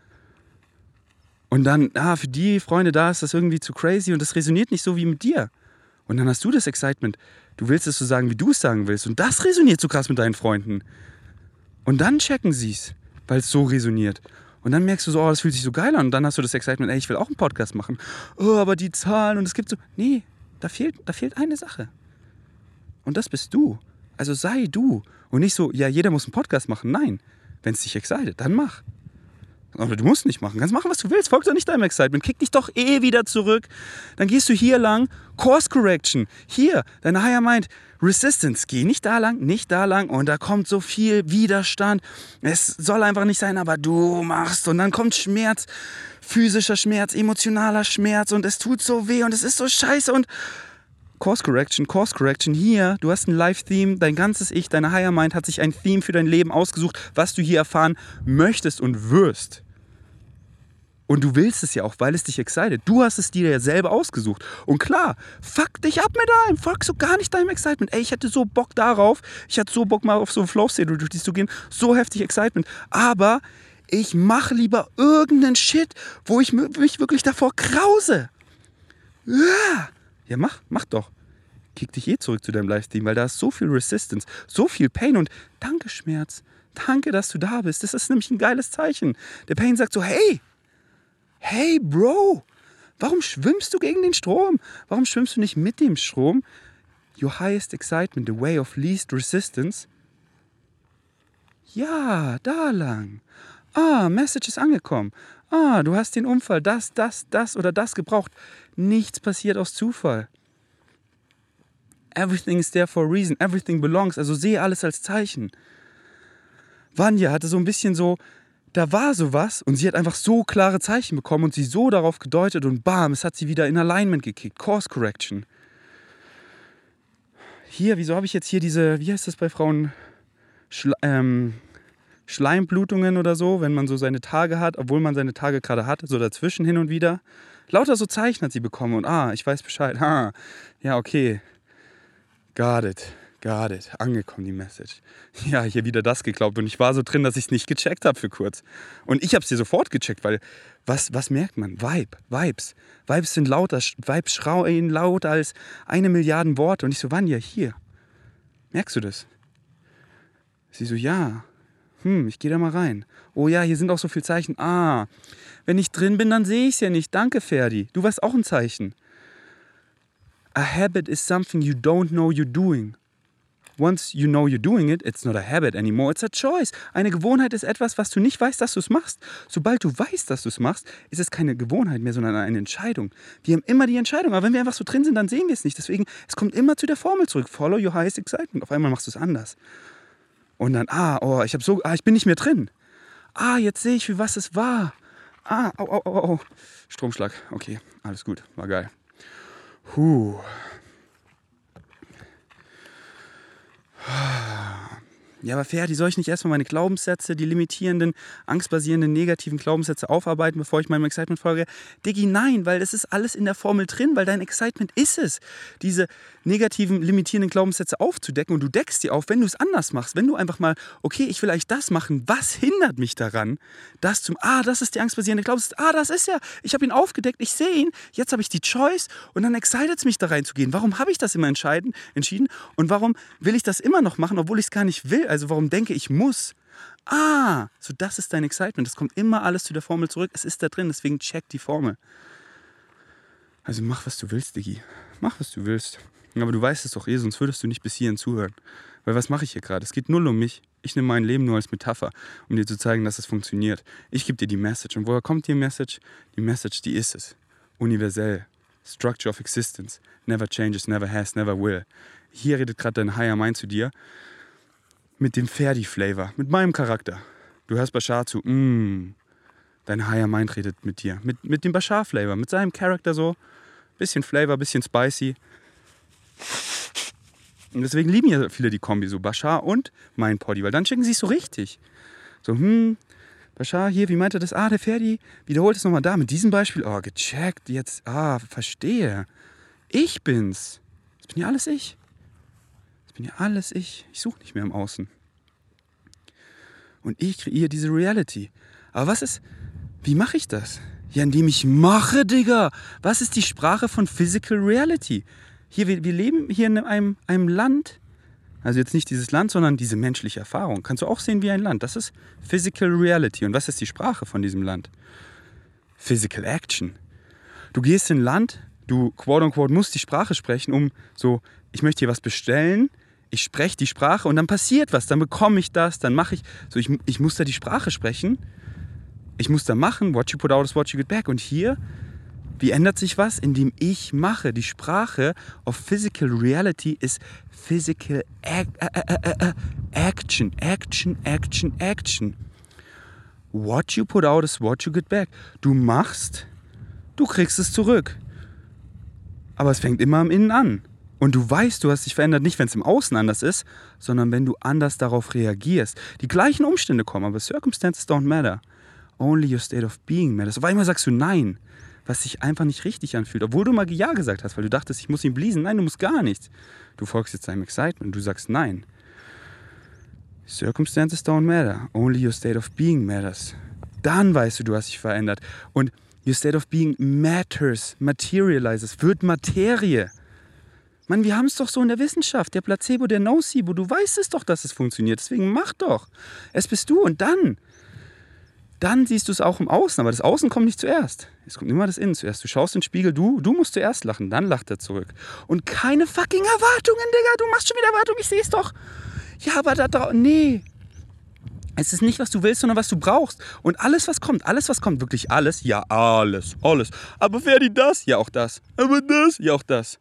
Und dann, ah, für die Freunde da ist das irgendwie zu crazy und das resoniert nicht so wie mit dir. Und dann hast du das Excitement. Du willst es so sagen, wie du es sagen willst. Und das resoniert so krass mit deinen Freunden. Und dann checken sie es, weil es so resoniert. Und dann merkst du so, oh, das fühlt sich so geil an. Und dann hast du das Excitement, ey, ich will auch einen Podcast machen. Oh, aber die Zahlen und es gibt so. Nee, da fehlt, da fehlt eine Sache. Und das bist du. Also sei du. Und nicht so, ja, jeder muss einen Podcast machen. Nein. Wenn es dich excited, dann mach. Oder du musst nicht machen. Kannst machen, was du willst. Folg doch nicht deinem Excitement. Kick dich doch eh wieder zurück. Dann gehst du hier lang. Course Correction. Hier, dein Higher Mind. Resistance. Geh nicht da lang, nicht da lang. Und da kommt so viel Widerstand. Es soll einfach nicht sein, aber du machst. Und dann kommt Schmerz. Physischer Schmerz, emotionaler Schmerz. Und es tut so weh. Und es ist so scheiße. Und Course Correction, Course Correction. Hier, du hast ein Live-Theme, dein ganzes Ich, deine Higher Mind hat sich ein Theme für dein Leben ausgesucht, was du hier erfahren möchtest und wirst. Und du willst es ja auch, weil es dich excited. Du hast es dir ja selber ausgesucht. Und klar, fuck dich ab mit allem. Folg so gar nicht deinem Excitement. Ey, ich hätte so Bock darauf. Ich hatte so Bock mal auf so ein Flow-State durch die zu gehen. So heftig Excitement. Aber ich mache lieber irgendeinen Shit, wo ich mich wirklich davor krause. Ja. Ja, mach, mach doch. Kick dich eh zurück zu deinem Livestream, weil da ist so viel Resistance, so viel Pain und danke Schmerz. Danke, dass du da bist. Das ist nämlich ein geiles Zeichen. Der Pain sagt so, hey, hey Bro, warum schwimmst du gegen den Strom? Warum schwimmst du nicht mit dem Strom? Your highest excitement, the way of least resistance. Ja, da lang. Ah, Message ist angekommen. Ah, du hast den Unfall, das, das, das oder das gebraucht. Nichts passiert aus Zufall. Everything is there for a reason. Everything belongs. Also sehe alles als Zeichen. Vanya hatte so ein bisschen so, da war sowas und sie hat einfach so klare Zeichen bekommen und sie so darauf gedeutet und bam, es hat sie wieder in Alignment gekickt. Course Correction. Hier, wieso habe ich jetzt hier diese, wie heißt das bei Frauen? Schla ähm, Schleimblutungen oder so, wenn man so seine Tage hat, obwohl man seine Tage gerade hat, so dazwischen hin und wieder. Lauter so Zeichen hat sie bekommen und ah, ich weiß Bescheid. Ha, ja, okay. Got it, got it. Angekommen die Message. Ja, hier wieder das geglaubt und ich war so drin, dass ich es nicht gecheckt habe für kurz. Und ich habe es dir sofort gecheckt, weil was, was merkt man? Vibe, Vibes. Vibes sind lauter, Vibes schrauen lauter als eine Milliarde Worte. Und ich so, wann ja hier? Merkst du das? Sie so, ja. Hm, ich gehe da mal rein. Oh ja, hier sind auch so viele Zeichen. Ah, wenn ich drin bin, dann sehe ich es ja nicht. Danke, Ferdi. Du warst auch ein Zeichen. A habit is something you don't know you're doing. Once you know you're doing it, it's not a habit anymore, it's a choice. Eine Gewohnheit ist etwas, was du nicht weißt, dass du es machst. Sobald du weißt, dass du es machst, ist es keine Gewohnheit mehr, sondern eine Entscheidung. Wir haben immer die Entscheidung, aber wenn wir einfach so drin sind, dann sehen wir es nicht. Deswegen, es kommt immer zu der Formel zurück. Follow your highest excitement. Auf einmal machst du es anders. Und dann, ah, oh, ich habe so, ah, ich bin nicht mehr drin. Ah, jetzt sehe ich, wie was es war. Ah, au, au, au, au. Stromschlag. Okay, alles gut. War geil. Huh. Ja, aber Ferdi, soll ich nicht erstmal meine Glaubenssätze, die limitierenden, angstbasierenden, negativen Glaubenssätze aufarbeiten, bevor ich meinem Excitement folge? Diggi, nein, weil das ist alles in der Formel drin, weil dein Excitement ist es, diese negativen, limitierenden Glaubenssätze aufzudecken und du deckst die auf, wenn du es anders machst. Wenn du einfach mal, okay, ich will eigentlich das machen, was hindert mich daran, das zum, ah, das ist die angstbasierende Glaubenssatz, ah, das ist ja, ich habe ihn aufgedeckt, ich sehe ihn, jetzt habe ich die Choice und dann excited es mich da reinzugehen. Warum habe ich das immer entschieden und warum will ich das immer noch machen, obwohl ich es gar nicht will? Also warum denke ich muss? Ah, so das ist dein Excitement. Das kommt immer alles zu der Formel zurück. Es ist da drin, deswegen check die Formel. Also mach, was du willst, Diggi. Mach, was du willst. Aber du weißt es doch eh, sonst würdest du nicht bis hierhin zuhören. Weil was mache ich hier gerade? Es geht null um mich. Ich nehme mein Leben nur als Metapher, um dir zu zeigen, dass es funktioniert. Ich gebe dir die Message. Und woher kommt die Message? Die Message, die ist es. Universell. Structure of Existence. Never changes, never has, never will. Hier redet gerade dein Higher Mind zu dir mit dem Ferdi-Flavor, mit meinem Charakter. Du hörst Bashar zu, mm, dein Higher Mind redet mit dir, mit, mit dem Bashar-Flavor, mit seinem Charakter so. Bisschen Flavor, bisschen spicy. Und deswegen lieben ja viele die Kombi, so Bashar und mein Poddy, weil dann schicken sie es so richtig. So, hm, Bashar hier, wie meint er das? Ah, der Ferdi, wiederholt es nochmal da mit diesem Beispiel. Oh, gecheckt, jetzt, ah, verstehe. Ich bin's. Das bin ja alles ich. Ich bin ja alles ich. Ich suche nicht mehr im Außen. Und ich kreiere diese Reality. Aber was ist, wie mache ich das? Ja, indem ich mache, Digga. Was ist die Sprache von Physical Reality? Hier, wir, wir leben hier in einem, einem Land, also jetzt nicht dieses Land, sondern diese menschliche Erfahrung. Kannst du auch sehen wie ein Land. Das ist Physical Reality. Und was ist die Sprache von diesem Land? Physical Action. Du gehst in ein Land, du quote unquote musst die Sprache sprechen, um so, ich möchte hier was bestellen, ich spreche die Sprache und dann passiert was, dann bekomme ich das, dann mache ich, so ich, ich muss da die Sprache sprechen. Ich muss da machen, what you put out is what you get back. Und hier, wie ändert sich was? Indem ich mache. Die Sprache of physical reality ist physical action, action, action, action. What you put out is what you get back. Du machst, du kriegst es zurück. Aber es fängt immer am Innen an. Und du weißt, du hast dich verändert, nicht wenn es im Außen anders ist, sondern wenn du anders darauf reagierst. Die gleichen Umstände kommen, aber Circumstances don't matter. Only your state of being matters. Auf einmal sagst du Nein, was sich einfach nicht richtig anfühlt. Obwohl du mal Ja gesagt hast, weil du dachtest, ich muss ihn bliesen. Nein, du musst gar nichts. Du folgst jetzt deinem Excitement. Du sagst Nein. Circumstances don't matter. Only your state of being matters. Dann weißt du, du hast dich verändert. Und your state of being matters, materializes, wird Materie. Mann, wir haben es doch so in der Wissenschaft. Der Placebo, der Nocebo, du weißt es doch, dass es funktioniert. Deswegen mach doch. Es bist du. Und dann, dann siehst du es auch im Außen. Aber das Außen kommt nicht zuerst. Es kommt immer das Innen zuerst. Du schaust in den Spiegel, du, du musst zuerst lachen. Dann lacht er zurück. Und keine fucking Erwartungen, Digga. Du machst schon wieder Erwartungen. Ich sehe es doch. Ja, aber da drauf. Nee. Es ist nicht, was du willst, sondern was du brauchst. Und alles, was kommt, alles, was kommt, wirklich alles, ja, alles, alles. Aber Ferdi, das? Ja, auch das. Aber das? Ja, auch das.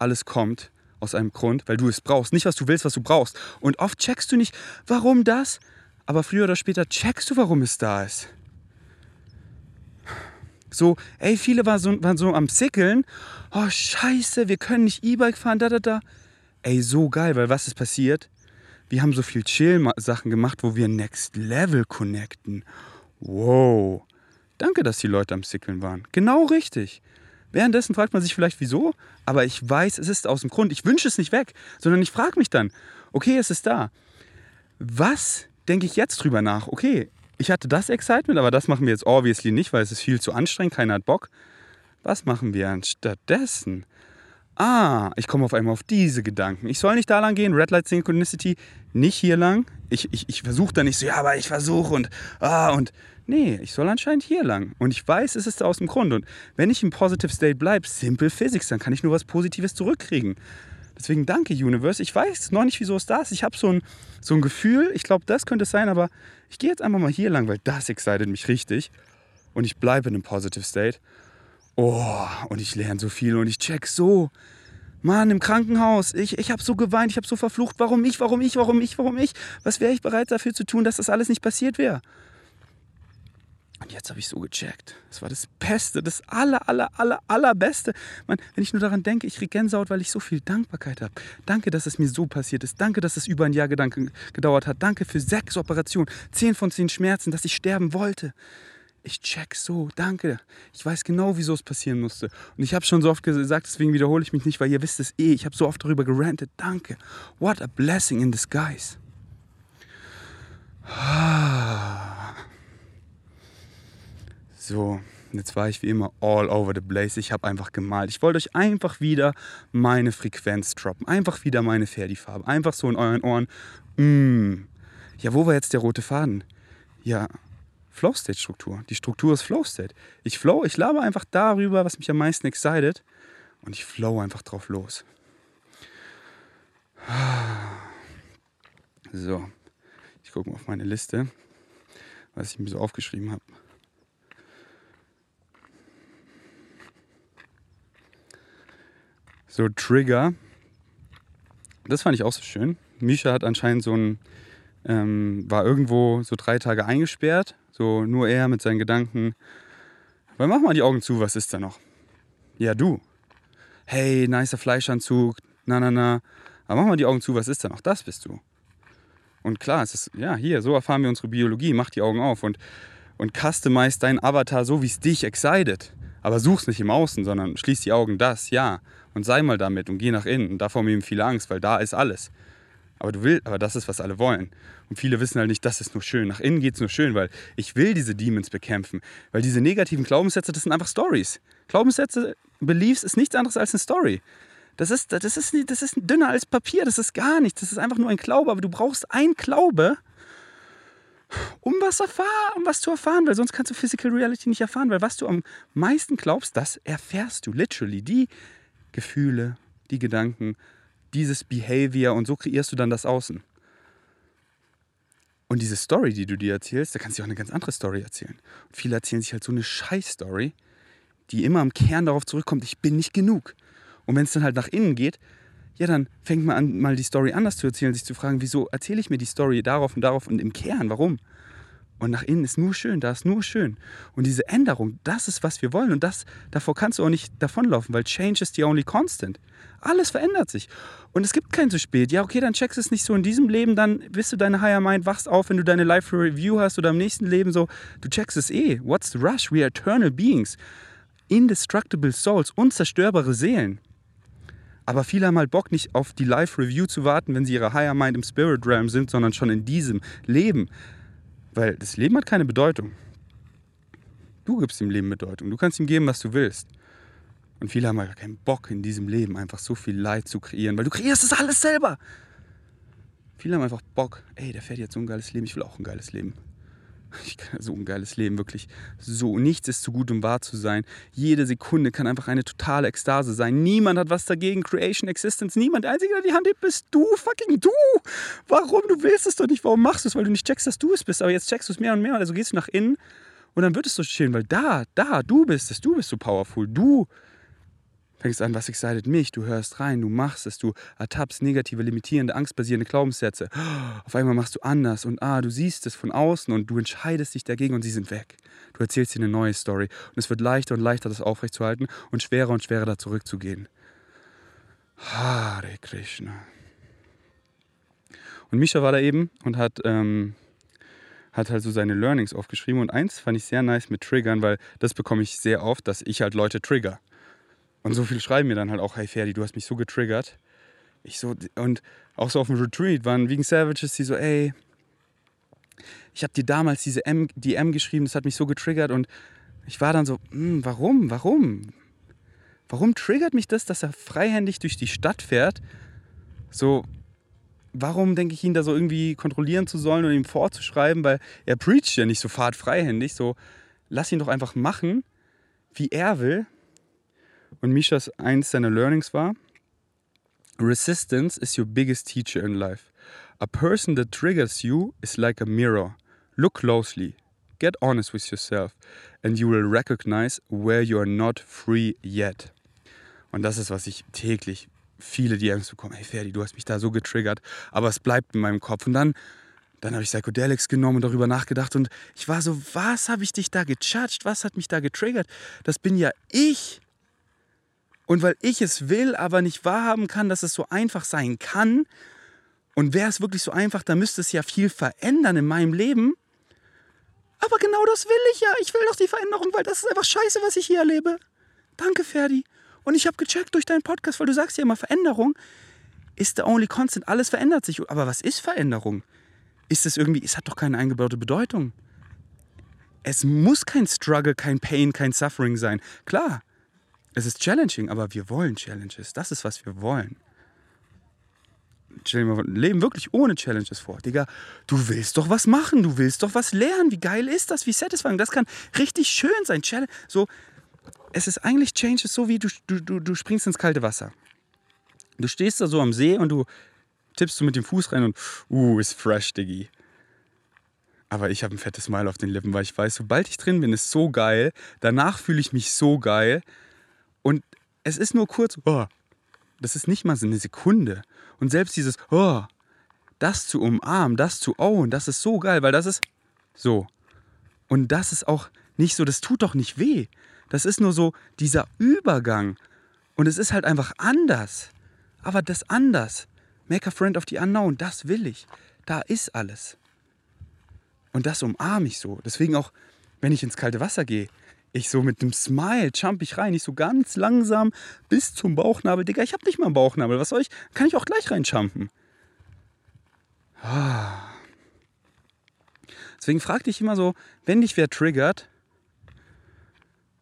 Alles kommt aus einem Grund, weil du es brauchst. Nicht, was du willst, was du brauchst. Und oft checkst du nicht, warum das, aber früher oder später checkst du, warum es da ist. So, ey, viele waren so, waren so am Sickeln. Oh, scheiße, wir können nicht E-Bike fahren, da, da, da. Ey, so geil, weil was ist passiert? wir haben so viel Chill-Sachen gemacht, wo wir Next Level connecten. Wow. Danke, dass die Leute am Sickeln waren. Genau richtig. Währenddessen fragt man sich vielleicht, wieso, aber ich weiß, es ist aus dem Grund. Ich wünsche es nicht weg, sondern ich frage mich dann, okay, es ist da. Was denke ich jetzt drüber nach? Okay, ich hatte das Excitement, aber das machen wir jetzt obviously nicht, weil es ist viel zu anstrengend, keiner hat Bock. Was machen wir anstattdessen? ah, ich komme auf einmal auf diese Gedanken. Ich soll nicht da lang gehen, Red Light Synchronicity, nicht hier lang. Ich, ich, ich versuche da nicht so, ja, aber ich versuche und, ah, und, nee, ich soll anscheinend hier lang. Und ich weiß, es ist aus dem Grund. Und wenn ich im Positive State bleibe, Simple Physics, dann kann ich nur was Positives zurückkriegen. Deswegen danke, Universe. Ich weiß noch nicht, wieso es da ist. Ich habe so ein, so ein Gefühl, ich glaube, das könnte es sein, aber ich gehe jetzt einfach mal hier lang, weil das excited mich richtig. Und ich bleibe in einem Positive State. Oh, und ich lerne so viel und ich check so. Mann, im Krankenhaus, ich, ich habe so geweint, ich habe so verflucht, warum ich, warum ich, warum ich, warum ich? Was wäre ich bereit dafür zu tun, dass das alles nicht passiert wäre? Und jetzt habe ich so gecheckt. Das war das Beste, das aller, aller, aller, allerbeste. Mann, wenn ich nur daran denke, ich kriege Gänsehaut, weil ich so viel Dankbarkeit habe. Danke, dass es mir so passiert ist. Danke, dass es über ein Jahr gedauert hat. Danke für sechs Operationen, zehn von zehn Schmerzen, dass ich sterben wollte ich check so, danke. Ich weiß genau, wieso es passieren musste. Und ich habe schon so oft gesagt, deswegen wiederhole ich mich nicht, weil ihr wisst es eh. Ich habe so oft darüber gerantet. Danke. What a blessing in disguise. So, jetzt war ich wie immer all over the place. Ich habe einfach gemalt. Ich wollte euch einfach wieder meine Frequenz droppen. Einfach wieder meine Ferdi-Farbe. Einfach so in euren Ohren. Mm. Ja, wo war jetzt der rote Faden? Ja, Flow-State-Struktur. Die Struktur ist Flow-State. Ich flow, ich laber einfach darüber, was mich am meisten excited und ich flow einfach drauf los. So, ich gucke mal auf meine Liste, was ich mir so aufgeschrieben habe. So, Trigger. Das fand ich auch so schön. Misha hat anscheinend so ein, ähm, war irgendwo so drei Tage eingesperrt so nur er mit seinen Gedanken. Weil mach mal die Augen zu, was ist da noch? Ja, du. Hey, nicer Fleischanzug, na na na. Aber mach mal die Augen zu, was ist da noch? Das bist du. Und klar, es ist, ja, hier, so erfahren wir unsere Biologie. Mach die Augen auf und, und customize deinen Avatar so, wie es dich excited. Aber such's nicht im Außen, sondern schließ die Augen, das, ja. Und sei mal damit und geh nach innen. Und davor haben eben viele Angst, weil da ist alles. Aber du willst, aber das ist, was alle wollen. Und viele wissen halt nicht, das ist nur schön. Nach innen geht es nur schön, weil ich will diese Demons bekämpfen. Weil diese negativen Glaubenssätze, das sind einfach Stories. Glaubenssätze, Beliefs ist nichts anderes als eine Story. Das ist, das, ist, das ist dünner als Papier, das ist gar nichts. Das ist einfach nur ein Glaube. Aber du brauchst ein Glaube, um was, erfahren, um was zu erfahren, weil sonst kannst du Physical Reality nicht erfahren. Weil was du am meisten glaubst, das erfährst du literally. Die Gefühle, die Gedanken, dieses Behavior und so kreierst du dann das Außen. Und diese Story, die du dir erzählst, da kannst du auch eine ganz andere Story erzählen. Und viele erzählen sich halt so eine Scheiß-Story, die immer im Kern darauf zurückkommt, ich bin nicht genug. Und wenn es dann halt nach innen geht, ja, dann fängt man an, mal die Story anders zu erzählen, sich zu fragen, wieso erzähle ich mir die Story darauf und darauf und im Kern, warum? Und nach innen ist nur schön, da ist nur schön. Und diese Änderung, das ist, was wir wollen. Und das, davor kannst du auch nicht davonlaufen, weil Change is the only constant. Alles verändert sich. Und es gibt kein zu spät. Ja, okay, dann checkst du es nicht so in diesem Leben, dann bist du deine Higher Mind, wachst auf, wenn du deine Life Review hast oder im nächsten Leben so, du checkst es eh. What's the rush? We are eternal beings. Indestructible Souls, unzerstörbare Seelen. Aber viele haben halt Bock, nicht auf die Life Review zu warten, wenn sie ihre Higher Mind im Spirit Realm sind, sondern schon in diesem Leben. Weil das Leben hat keine Bedeutung. Du gibst dem Leben Bedeutung. Du kannst ihm geben, was du willst. Und viele haben halt keinen Bock in diesem Leben einfach so viel Leid zu kreieren, weil du kreierst es alles selber. Viele haben einfach Bock, ey, der fährt jetzt so ein geiles Leben, ich will auch ein geiles Leben. [laughs] So ein geiles Leben, wirklich. So, nichts ist zu gut, um wahr zu sein. Jede Sekunde kann einfach eine totale Ekstase sein. Niemand hat was dagegen. Creation, Existence, niemand. Der Einzige, der die Hand hebt, bist du, fucking du. Warum? Du willst es doch nicht. Warum machst du es? Weil du nicht checkst, dass du es bist. Aber jetzt checkst du es mehr und mehr. Also gehst du nach innen und dann wird es so schön, weil da, da, du bist es. Du bist so powerful. Du fängst an, was excited mich, du hörst rein, du machst es, du ertappst negative, limitierende, angstbasierende Glaubenssätze. Auf einmal machst du anders und ah, du siehst es von außen und du entscheidest dich dagegen und sie sind weg. Du erzählst dir eine neue Story und es wird leichter und leichter, das aufrechtzuerhalten und schwerer und schwerer, da zurückzugehen. Hare Krishna. Und Misha war da eben und hat, ähm, hat halt so seine Learnings aufgeschrieben und eins fand ich sehr nice mit Triggern, weil das bekomme ich sehr oft, dass ich halt Leute trigger. Und so viel schreiben mir dann halt auch, hey Ferdi, du hast mich so getriggert. Ich so, und auch so auf dem Retreat waren wegen Savages, die so, ey, ich habe dir damals diese M, die M geschrieben, das hat mich so getriggert und ich war dann so, hm, warum, warum? Warum triggert mich das, dass er freihändig durch die Stadt fährt? So, warum denke ich ihn da so irgendwie kontrollieren zu sollen und ihm vorzuschreiben, weil er preacht ja nicht so fahrtfreihändig, so, lass ihn doch einfach machen, wie er will. Und Mishas eins seiner Learnings war, Resistance is your biggest teacher in life. A person that triggers you is like a mirror. Look closely, get honest with yourself, and you will recognize where you are not free yet. Und das ist, was ich täglich viele DMs bekomme. Hey Ferdi, du hast mich da so getriggert, aber es bleibt in meinem Kopf. Und dann, dann habe ich Psychedelics genommen und darüber nachgedacht und ich war so, was habe ich dich da gejudged? Was hat mich da getriggert? Das bin ja ich. Und weil ich es will, aber nicht wahrhaben kann, dass es so einfach sein kann, und wäre es wirklich so einfach, dann müsste es ja viel verändern in meinem Leben. Aber genau das will ich ja. Ich will doch die Veränderung, weil das ist einfach scheiße, was ich hier erlebe. Danke, Ferdi. Und ich habe gecheckt durch deinen Podcast, weil du sagst ja immer, Veränderung ist the only constant. Alles verändert sich. Aber was ist Veränderung? Ist es irgendwie, es hat doch keine eingebaute Bedeutung. Es muss kein Struggle, kein Pain, kein Suffering sein. Klar, es ist challenging, aber wir wollen Challenges. Das ist, was wir wollen. Mal Leben wirklich ohne Challenges vor. Digga, du willst doch was machen, du willst doch was lernen. Wie geil ist das? Wie satisfying. Das kann richtig schön sein. Challenge. So, es ist eigentlich Changes so wie du, du, du springst ins kalte Wasser. Du stehst da so am See und du tippst du mit dem Fuß rein und uh, ist fresh, Diggi. Aber ich habe ein fettes Smile auf den Lippen, weil ich weiß, sobald ich drin bin, ist so geil. Danach fühle ich mich so geil. Es ist nur kurz, oh, das ist nicht mal so eine Sekunde. Und selbst dieses, oh, das zu umarmen, das zu own, das ist so geil, weil das ist so. Und das ist auch nicht so, das tut doch nicht weh. Das ist nur so dieser Übergang. Und es ist halt einfach anders. Aber das anders. Make a friend of the unknown, das will ich. Da ist alles. Und das umarme ich so. Deswegen auch, wenn ich ins kalte Wasser gehe, ich so mit einem Smile jump ich rein, ich so ganz langsam bis zum Bauchnabel. Digga, ich hab nicht mal einen Bauchnabel. Was soll ich? Kann ich auch gleich reinjumpen. Ah. Deswegen frag dich immer so, wenn dich wer triggert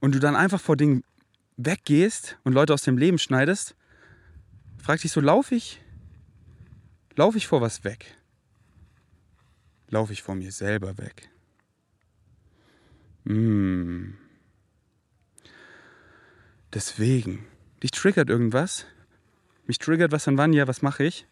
und du dann einfach vor Dingen weggehst und Leute aus dem Leben schneidest, frag dich so, laufe ich? Laufe ich vor was weg? Laufe ich vor mir selber weg? Mmh. Deswegen, dich triggert irgendwas. Mich triggert was an wann, ja, was mache ich?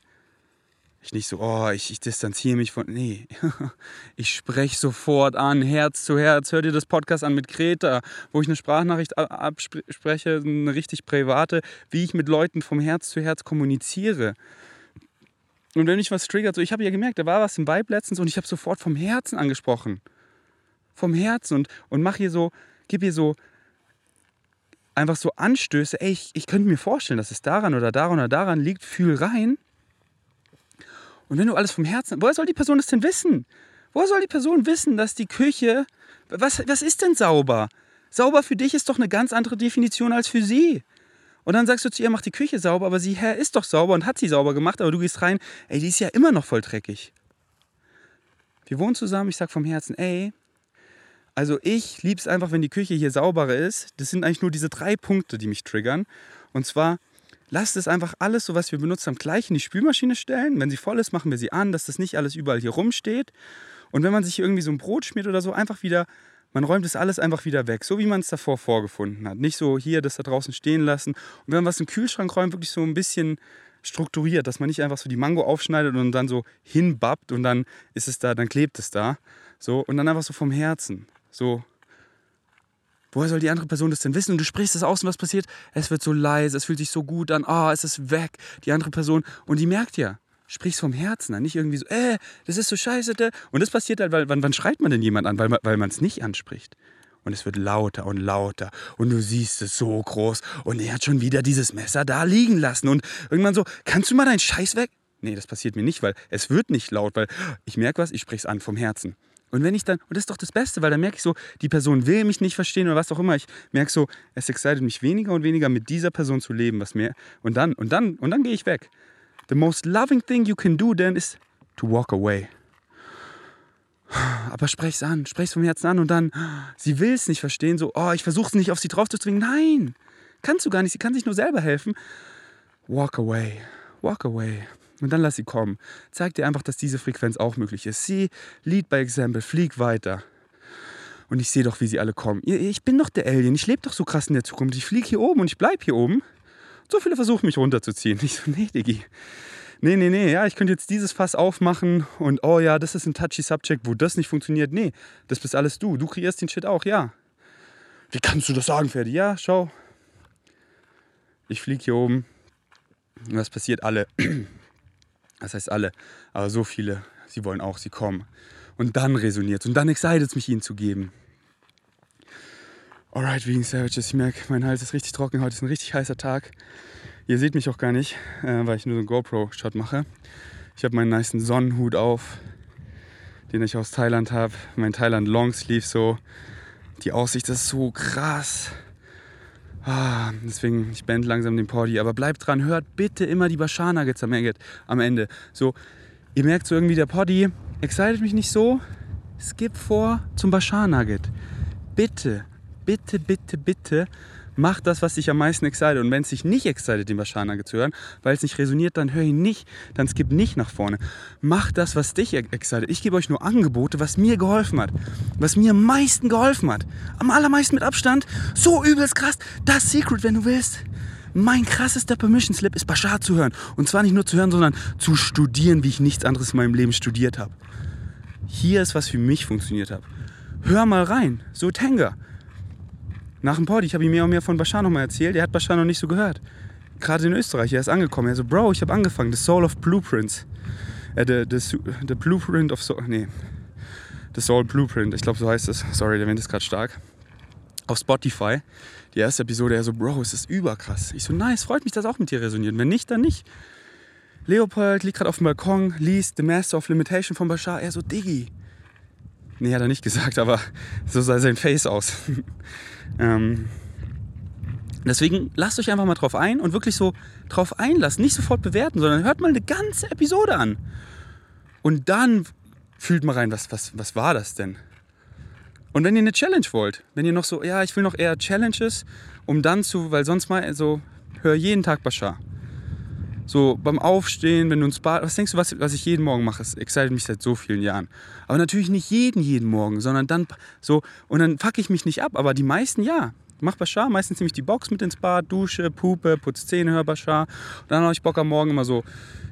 Ich nicht so, oh, ich, ich distanziere mich von. Nee, [laughs] ich spreche sofort an, Herz zu Herz. Hör dir das Podcast an mit Greta, wo ich eine Sprachnachricht abspreche, eine richtig private, wie ich mit Leuten vom Herz zu Herz kommuniziere. Und wenn mich was triggert, so, ich habe ja gemerkt, da war was im Vibe letztens und ich habe sofort vom Herzen angesprochen. Vom Herzen und, und mach hier so, gib hier so einfach so Anstöße, ey, ich, ich könnte mir vorstellen, dass es daran oder daran oder daran liegt, fühl rein und wenn du alles vom Herzen, woher soll die Person das denn wissen? Woher soll die Person wissen, dass die Küche, was, was ist denn sauber? Sauber für dich ist doch eine ganz andere Definition als für sie. Und dann sagst du zu ihr, mach die Küche sauber, aber sie, hä, ist doch sauber und hat sie sauber gemacht, aber du gehst rein, ey, die ist ja immer noch voll dreckig. Wir wohnen zusammen, ich sag vom Herzen, ey, also ich lieb's einfach, wenn die Küche hier sauberer ist. Das sind eigentlich nur diese drei Punkte, die mich triggern. Und zwar, lasst es einfach alles, so was wir benutzt haben, gleich in die Spülmaschine stellen. Wenn sie voll ist, machen wir sie an, dass das nicht alles überall hier rumsteht. Und wenn man sich irgendwie so ein Brot schmiert oder so, einfach wieder, man räumt das alles einfach wieder weg, so wie man es davor vorgefunden hat. Nicht so hier das da draußen stehen lassen. Und wenn man was den Kühlschrank räumt, wirklich so ein bisschen strukturiert, dass man nicht einfach so die Mango aufschneidet und dann so hinbappt und dann ist es da, dann klebt es da. So, und dann einfach so vom Herzen. So, Woher soll die andere Person das denn wissen? Und du sprichst es aus und was passiert? Es wird so leise, es fühlt sich so gut an, ah, oh, es ist weg, die andere Person. Und die merkt ja, sprichst vom Herzen an, nicht irgendwie so, äh, das ist so scheiße. Und das passiert halt, weil wann, wann schreit man denn jemand an? Weil, weil man es nicht anspricht. Und es wird lauter und lauter. Und du siehst es so groß. Und er hat schon wieder dieses Messer da liegen lassen. Und irgendwann so, kannst du mal deinen Scheiß weg? Nee, das passiert mir nicht, weil es wird nicht laut, weil ich merke was, ich spreche es an vom Herzen. Und wenn ich dann, und das ist doch das Beste, weil dann merke ich so, die Person will mich nicht verstehen oder was auch immer. Ich merke so, es excited mich weniger und weniger mit dieser Person zu leben, was mehr. Und dann, und dann, und dann gehe ich weg. The most loving thing you can do then is to walk away. Aber sprech's an, sprech's vom Herzen an und dann, sie will es nicht verstehen, so, oh, ich versuche es nicht auf sie drauf zu zwingen. Nein, kannst du gar nicht, sie kann sich nur selber helfen. Walk away, walk away. Und dann lass sie kommen. Zeig dir einfach, dass diese Frequenz auch möglich ist. Sie, lead by example, flieg weiter. Und ich sehe doch, wie sie alle kommen. Ich bin doch der Alien, ich lebe doch so krass in der Zukunft. Ich fliege hier oben und ich bleibe hier oben. So viele versuchen mich runterzuziehen. [laughs] Ich so, nee, Diggi. Nee, nee, nee, ja, ich könnte jetzt dieses Fass aufmachen und oh ja, das ist ein touchy Subject, wo das nicht funktioniert. Nee, das bist alles du. Du kreierst den Shit auch, ja. Wie kannst du das sagen, Ferdi? Ja, schau. Ich fliege hier oben. Und was passiert? Alle [clears throat] das heißt alle, aber so viele, sie wollen auch, sie kommen. Und dann resoniert es und dann excited es mich, ihnen zu geben. Alright, Vegan Savages, ich merke, mein Hals ist richtig trocken. Heute ist ein richtig heißer Tag. Ihr seht mich auch gar nicht, äh, weil ich nur so einen GoPro-Shot mache. Ich habe meinen niceen Sonnenhut auf, den ich aus Thailand habe. Mein Thailand Longsleeve so. Die Aussicht ist so krass. Ah, deswegen, ich beende langsam den Party. Aber bleibt dran, hört bitte immer die Bashar Nuggets am Ende. So, ihr merkt so irgendwie, der Poddy excited mich nicht so. Skip vor zum Bashar Nugget. Bitte, bitte, bitte, bitte mach das, was dich am meisten excited. Und wenn es dich nicht excited, den Bashar zu hören, weil es nicht resoniert, dann hör ihn nicht, dann skip nicht nach vorne. Mach das, was dich excited. Ich gebe euch nur Angebote, was mir geholfen hat. Was mir am meisten geholfen hat. Am allermeisten mit Abstand. So übelst krass. Das Secret, wenn du willst. Mein krassester Permission Slip ist Bashar zu hören. Und zwar nicht nur zu hören, sondern zu studieren, wie ich nichts anderes in meinem Leben studiert habe. Hier ist, was für mich funktioniert hat. Hör mal rein. So Tenga. Nach dem Party, ich habe ihm mehr und mehr von Bashar nochmal erzählt. Er hat Bashar noch nicht so gehört. Gerade in Österreich, er ist angekommen. Er so, Bro, ich habe angefangen. The Soul of Blueprints. Äh, the, the, the Blueprint of Soul. Nee. The Soul Blueprint. Ich glaube, so heißt es. Sorry, der Wind ist gerade stark. Auf Spotify. Die erste Episode, er so, Bro, es ist überkrass. Ich so, nice, freut mich, dass auch mit dir resoniert. Wenn nicht, dann nicht. Leopold liegt gerade auf dem Balkon, liest The Master of Limitation von Bashar. Er so, Diggi. Nee, hat er nicht gesagt, aber so sah sein Face aus. [laughs] Ähm, deswegen lasst euch einfach mal drauf ein und wirklich so drauf einlassen. Nicht sofort bewerten, sondern hört mal eine ganze Episode an. Und dann fühlt mal rein, was, was, was war das denn? Und wenn ihr eine Challenge wollt, wenn ihr noch so, ja, ich will noch eher Challenges, um dann zu, weil sonst mal so, hör jeden Tag Bashar. So beim Aufstehen, wenn du ins Bad, was denkst du, was, was ich jeden Morgen mache? Das excited mich seit so vielen Jahren. Aber natürlich nicht jeden, jeden Morgen, sondern dann so, und dann fuck ich mich nicht ab, aber die meisten ja. Mach Bashar, meistens nehme ich die Box mit ins Bad, dusche, pupe, putze Zähne, hör Bashar. Und dann habe ich Bock am Morgen immer so,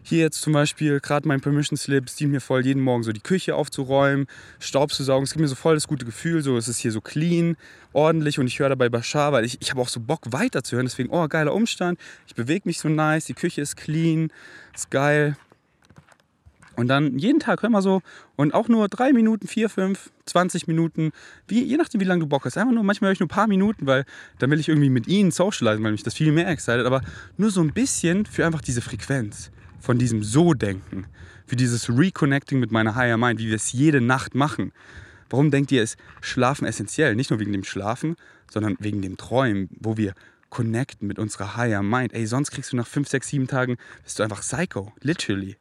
hier jetzt zum Beispiel gerade mein Permission Slip, es dient mir voll, jeden Morgen so die Küche aufzuräumen, Staub zu saugen. Es gibt mir so voll das gute Gefühl, so es ist hier so clean, ordentlich und ich höre dabei Bashar, weil ich, ich habe auch so Bock weiterzuhören. Deswegen, oh, geiler Umstand, ich bewege mich so nice, die Küche ist clean, ist geil. Und dann jeden Tag hör mal so und auch nur drei Minuten, vier, fünf, 20 Minuten, wie, je nachdem, wie lange du Bock hast. Einfach nur, manchmal höre ich nur ein paar Minuten, weil dann will ich irgendwie mit ihnen socialisen, weil mich das viel mehr excited. Aber nur so ein bisschen für einfach diese Frequenz von diesem So-Denken, für dieses Reconnecting mit meiner Higher Mind, wie wir es jede Nacht machen. Warum denkt ihr, ist Schlafen essentiell? Nicht nur wegen dem Schlafen, sondern wegen dem Träumen, wo wir connecten mit unserer Higher Mind. Ey, sonst kriegst du nach 5, 6, 7 Tagen, bist du einfach Psycho, literally.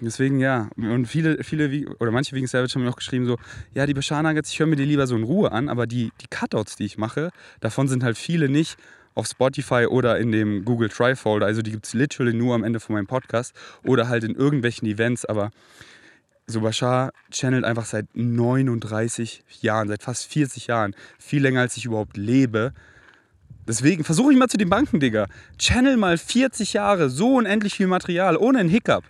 Deswegen ja. Und viele, viele, oder manche wegen Savage haben mir auch geschrieben, so, ja, die Bashar Nuggets, ich höre mir die lieber so in Ruhe an, aber die, die Cutouts, die ich mache, davon sind halt viele nicht auf Spotify oder in dem Google Trifolder. Also die gibt es literally nur am Ende von meinem Podcast oder halt in irgendwelchen Events. Aber so Bashar channelt einfach seit 39 Jahren, seit fast 40 Jahren, viel länger als ich überhaupt lebe. Deswegen versuche ich mal zu den Banken, Digga. Channel mal 40 Jahre, so unendlich viel Material, ohne einen Hiccup.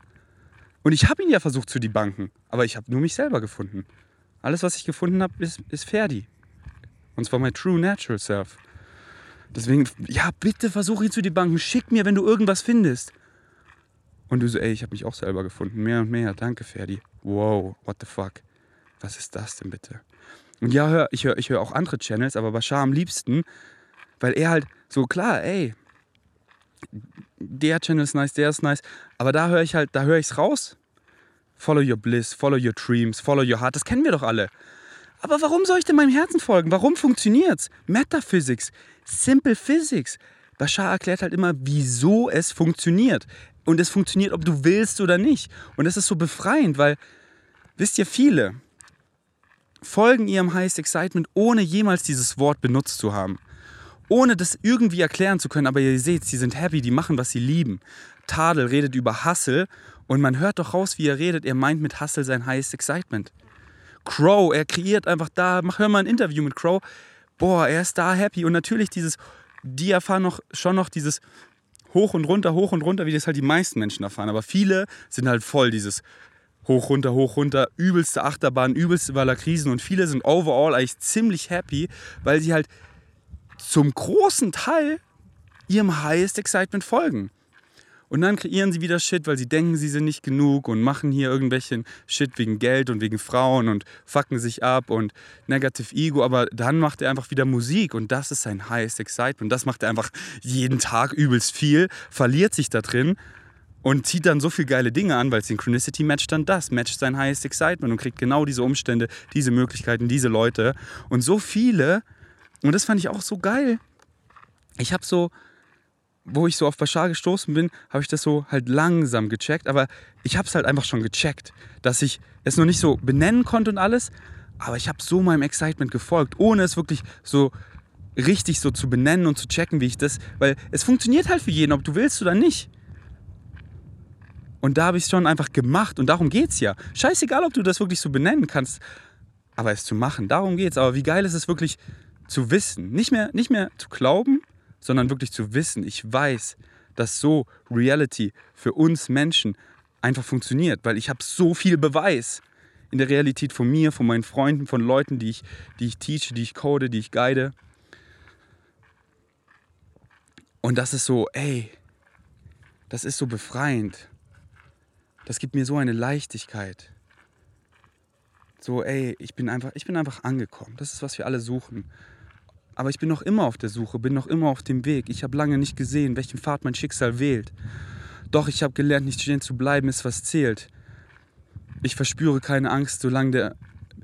Und ich habe ihn ja versucht zu debunken, aber ich habe nur mich selber gefunden. Alles, was ich gefunden habe, ist, ist Ferdi. Und zwar mein True Natural Self. Deswegen, ja, bitte versuch ihn zu debunken. Schick mir, wenn du irgendwas findest. Und du so, ey, ich habe mich auch selber gefunden. Mehr und mehr. Danke, Ferdi. Wow, what the fuck. Was ist das denn bitte? Und ja, hör, ich höre ich hör auch andere Channels, aber Bashar am liebsten, weil er halt so, klar, ey, der Channel ist nice, der ist nice, aber da höre ich halt, da höre ich es raus. Follow your bliss, follow your dreams, follow your heart, das kennen wir doch alle. Aber warum soll ich denn meinem Herzen folgen? Warum funktioniert's? Metaphysics, Simple Physics. Bashar erklärt halt immer, wieso es funktioniert. Und es funktioniert, ob du willst oder nicht. Und das ist so befreiend, weil, wisst ihr, viele folgen ihrem Highest Excitement, ohne jemals dieses Wort benutzt zu haben ohne das irgendwie erklären zu können. Aber ihr seht, sie sind happy, die machen, was sie lieben. Tadel redet über Hustle und man hört doch raus, wie er redet. Er meint mit Hustle sein highest excitement. Crow, er kreiert einfach da, mach hör mal ein Interview mit Crow. Boah, er ist da happy und natürlich dieses, die erfahren noch, schon noch dieses hoch und runter, hoch und runter, wie das halt die meisten Menschen erfahren. Aber viele sind halt voll dieses hoch, runter, hoch, runter, übelste Achterbahn, übelste Krisen und viele sind overall eigentlich ziemlich happy, weil sie halt zum großen Teil ihrem Highest Excitement folgen. Und dann kreieren sie wieder Shit, weil sie denken, sie sind nicht genug und machen hier irgendwelchen Shit wegen Geld und wegen Frauen und fucken sich ab und Negative Ego. Aber dann macht er einfach wieder Musik und das ist sein Highest Excitement. Das macht er einfach jeden Tag übelst viel, verliert sich da drin und zieht dann so viele geile Dinge an, weil Synchronicity matcht dann das, matcht sein Highest Excitement und kriegt genau diese Umstände, diese Möglichkeiten, diese Leute. Und so viele und das fand ich auch so geil. Ich habe so, wo ich so auf Bashar gestoßen bin, habe ich das so halt langsam gecheckt. Aber ich habe es halt einfach schon gecheckt, dass ich es noch nicht so benennen konnte und alles. Aber ich habe so meinem Excitement gefolgt, ohne es wirklich so richtig so zu benennen und zu checken, wie ich das. Weil es funktioniert halt für jeden, ob du willst oder nicht. Und da habe ich es schon einfach gemacht und darum geht es ja. Scheißegal, ob du das wirklich so benennen kannst, aber es zu machen, darum geht es. Aber wie geil ist es wirklich, zu wissen, nicht mehr, nicht mehr zu glauben, sondern wirklich zu wissen, ich weiß, dass so Reality für uns Menschen einfach funktioniert, weil ich habe so viel Beweis in der Realität von mir, von meinen Freunden, von Leuten, die ich, die ich teache, die ich code, die ich guide. Und das ist so, ey, das ist so befreiend. Das gibt mir so eine Leichtigkeit. So, ey, ich bin einfach, ich bin einfach angekommen. Das ist, was wir alle suchen. Aber ich bin noch immer auf der Suche, bin noch immer auf dem Weg. Ich habe lange nicht gesehen, welchen Pfad mein Schicksal wählt. Doch ich habe gelernt, nicht stehen zu bleiben, ist was zählt. Ich verspüre keine Angst, solange der.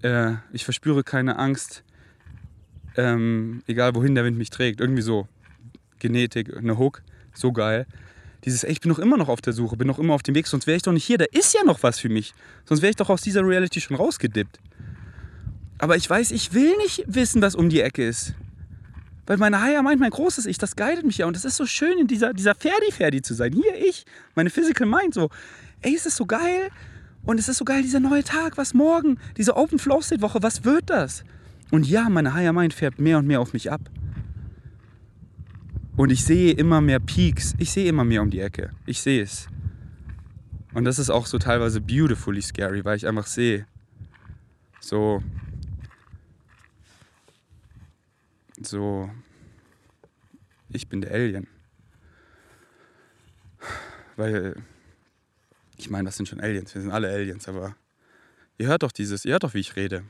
Äh, ich verspüre keine Angst, ähm, egal wohin der Wind mich trägt. Irgendwie so. Genetik, eine Hook, so geil. Dieses, ey, ich bin noch immer noch auf der Suche, bin noch immer auf dem Weg, sonst wäre ich doch nicht hier. Da ist ja noch was für mich. Sonst wäre ich doch aus dieser Reality schon rausgedippt. Aber ich weiß, ich will nicht wissen, was um die Ecke ist. Weil meine Higher Mind, mein großes Ich, das guidet mich ja. Und es ist so schön, in dieser, dieser Ferdi-Ferdi zu sein. Hier ich, meine Physical Mind, so, ey, es ist so geil. Und es ist so geil, dieser neue Tag, was morgen, diese Open Flow State Woche, was wird das? Und ja, meine Higher Mind färbt mehr und mehr auf mich ab. Und ich sehe immer mehr Peaks. Ich sehe immer mehr um die Ecke. Ich sehe es. Und das ist auch so teilweise beautifully scary, weil ich einfach sehe, so, so, ich bin der Alien. Weil, ich meine, das sind schon Aliens, wir sind alle Aliens, aber ihr hört doch dieses, ihr hört doch, wie ich rede.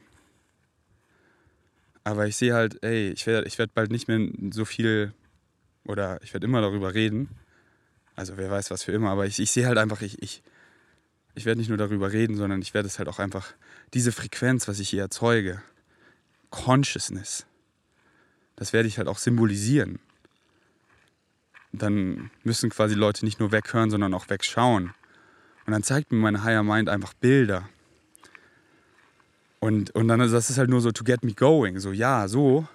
Aber ich sehe halt, ey, ich werde ich werd bald nicht mehr so viel, oder ich werde immer darüber reden. Also wer weiß was für immer, aber ich, ich sehe halt einfach, ich, ich, ich werde nicht nur darüber reden, sondern ich werde es halt auch einfach, diese Frequenz, was ich hier erzeuge, Consciousness, das werde ich halt auch symbolisieren. Dann müssen quasi Leute nicht nur weghören, sondern auch wegschauen. Und dann zeigt mir meine Higher Mind einfach Bilder. Und, und dann das ist halt nur so to get me going. So, ja, so.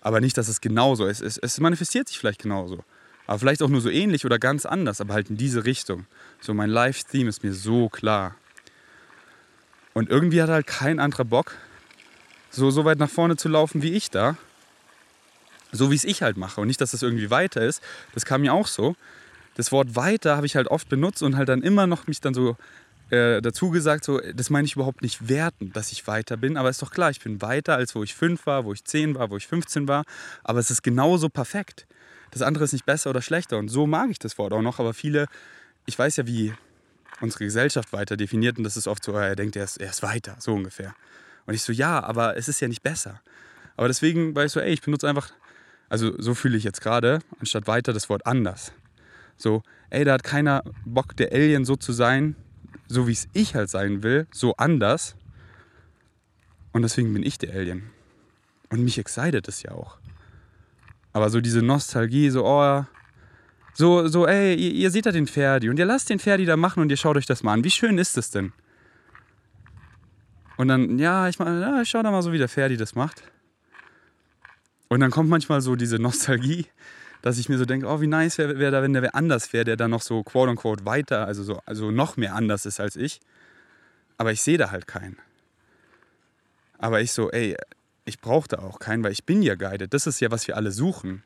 Aber nicht, dass es genauso ist. Es, es manifestiert sich vielleicht genauso. Aber vielleicht auch nur so ähnlich oder ganz anders, aber halt in diese Richtung. So, mein Live-Theme ist mir so klar. Und irgendwie hat halt kein anderer Bock, so, so weit nach vorne zu laufen wie ich da. So wie es ich halt mache. Und nicht, dass das irgendwie weiter ist. Das kam mir auch so. Das Wort weiter habe ich halt oft benutzt und halt dann immer noch mich dann so äh, dazu gesagt, so, das meine ich überhaupt nicht werten, dass ich weiter bin. Aber ist doch klar, ich bin weiter, als wo ich fünf war, wo ich zehn war, wo ich 15 war. Aber es ist genauso perfekt das andere ist nicht besser oder schlechter. Und so mag ich das Wort auch noch. Aber viele, ich weiß ja, wie unsere Gesellschaft weiter definiert. Und das ist oft so, er denkt, er ist, er ist weiter, so ungefähr. Und ich so, ja, aber es ist ja nicht besser. Aber deswegen war ich so, ey, ich benutze einfach, also so fühle ich jetzt gerade, anstatt weiter das Wort anders. So, ey, da hat keiner Bock, der Alien so zu sein, so wie es ich halt sein will, so anders. Und deswegen bin ich der Alien. Und mich excited es ja auch. Aber so diese Nostalgie, so, oh, so, so, ey, ihr, ihr seht da den Ferdi und ihr lasst den Ferdi da machen und ihr schaut euch das mal an. Wie schön ist das denn? Und dann, ja, ich, ja, ich schau da mal so, wie der Ferdi das macht. Und dann kommt manchmal so diese Nostalgie, dass ich mir so denke, oh, wie nice wäre wär da, wenn der wer anders wäre, der da noch so quote unquote weiter, also, so, also noch mehr anders ist als ich. Aber ich sehe da halt keinen. Aber ich so, ey, ich brauche da auch keinen, weil ich bin ja guided. Das ist ja, was wir alle suchen.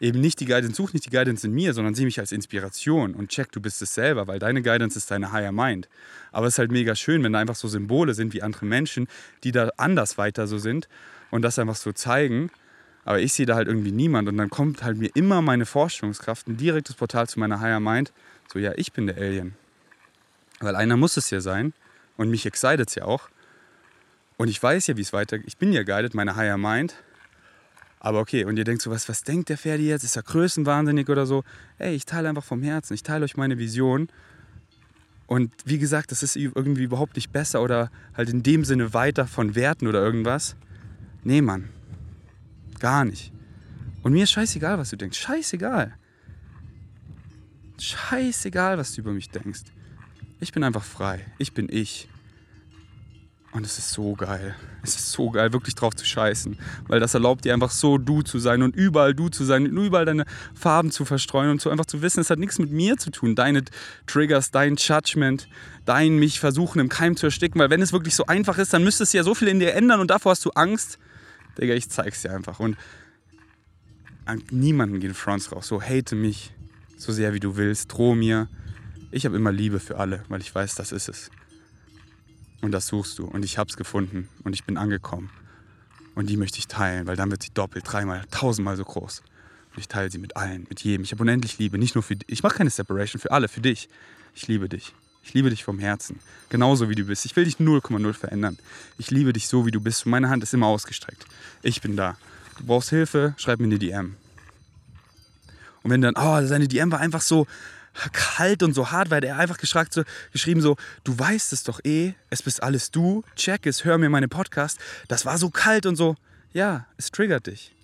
Eben nicht die Guidance, such nicht die Guidance in mir, sondern sieh mich als Inspiration und check, du bist es selber, weil deine Guidance ist deine Higher Mind. Aber es ist halt mega schön, wenn da einfach so Symbole sind wie andere Menschen, die da anders weiter so sind und das einfach so zeigen. Aber ich sehe da halt irgendwie niemand und dann kommt halt mir immer meine Vorstellungskraft, ein direktes Portal zu meiner Higher Mind. So, ja, ich bin der Alien. Weil einer muss es ja sein und mich excited es ja auch. Und ich weiß ja, wie es weitergeht. Ich bin ja guided, meine Higher Mind. Aber okay, und ihr denkt so, was, was denkt der Ferdi jetzt? Ist er größenwahnsinnig oder so? Ey, ich teile einfach vom Herzen. Ich teile euch meine Vision. Und wie gesagt, das ist irgendwie überhaupt nicht besser oder halt in dem Sinne weiter von Werten oder irgendwas. Nee, Mann. Gar nicht. Und mir ist scheißegal, was du denkst. Scheißegal. Scheißegal, was du über mich denkst. Ich bin einfach frei. Ich bin ich. Und es ist so geil. Es ist so geil, wirklich drauf zu scheißen. Weil das erlaubt dir einfach so du zu sein und überall du zu sein und überall deine Farben zu verstreuen und so einfach zu wissen, es hat nichts mit mir zu tun. Deine Triggers, dein Judgment, dein mich versuchen im Keim zu ersticken. Weil wenn es wirklich so einfach ist, dann müsste es ja so viel in dir ändern und davor hast du Angst. Digga, ich zeig's dir einfach. Und an niemanden gehen Fronts raus. So hate mich so sehr wie du willst. Droh mir. Ich habe immer Liebe für alle, weil ich weiß, das ist es. Und das suchst du. Und ich habe es gefunden. Und ich bin angekommen. Und die möchte ich teilen, weil dann wird sie doppelt, dreimal, tausendmal so groß. Und ich teile sie mit allen, mit jedem. Ich habe unendlich Liebe. Nicht nur für dich. Ich mache keine Separation für alle, für dich. Ich liebe dich. Ich liebe dich vom Herzen. Genauso wie du bist. Ich will dich 0,0 verändern. Ich liebe dich so, wie du bist. Meine Hand ist immer ausgestreckt. Ich bin da. Du brauchst Hilfe, schreib mir eine DM. Und wenn dann, oh, seine DM war einfach so, kalt und so hart, weil er einfach geschragt, so, geschrieben so, du weißt es doch eh, es bist alles du, check es, hör mir meine Podcast. Das war so kalt und so. Ja, es triggert dich.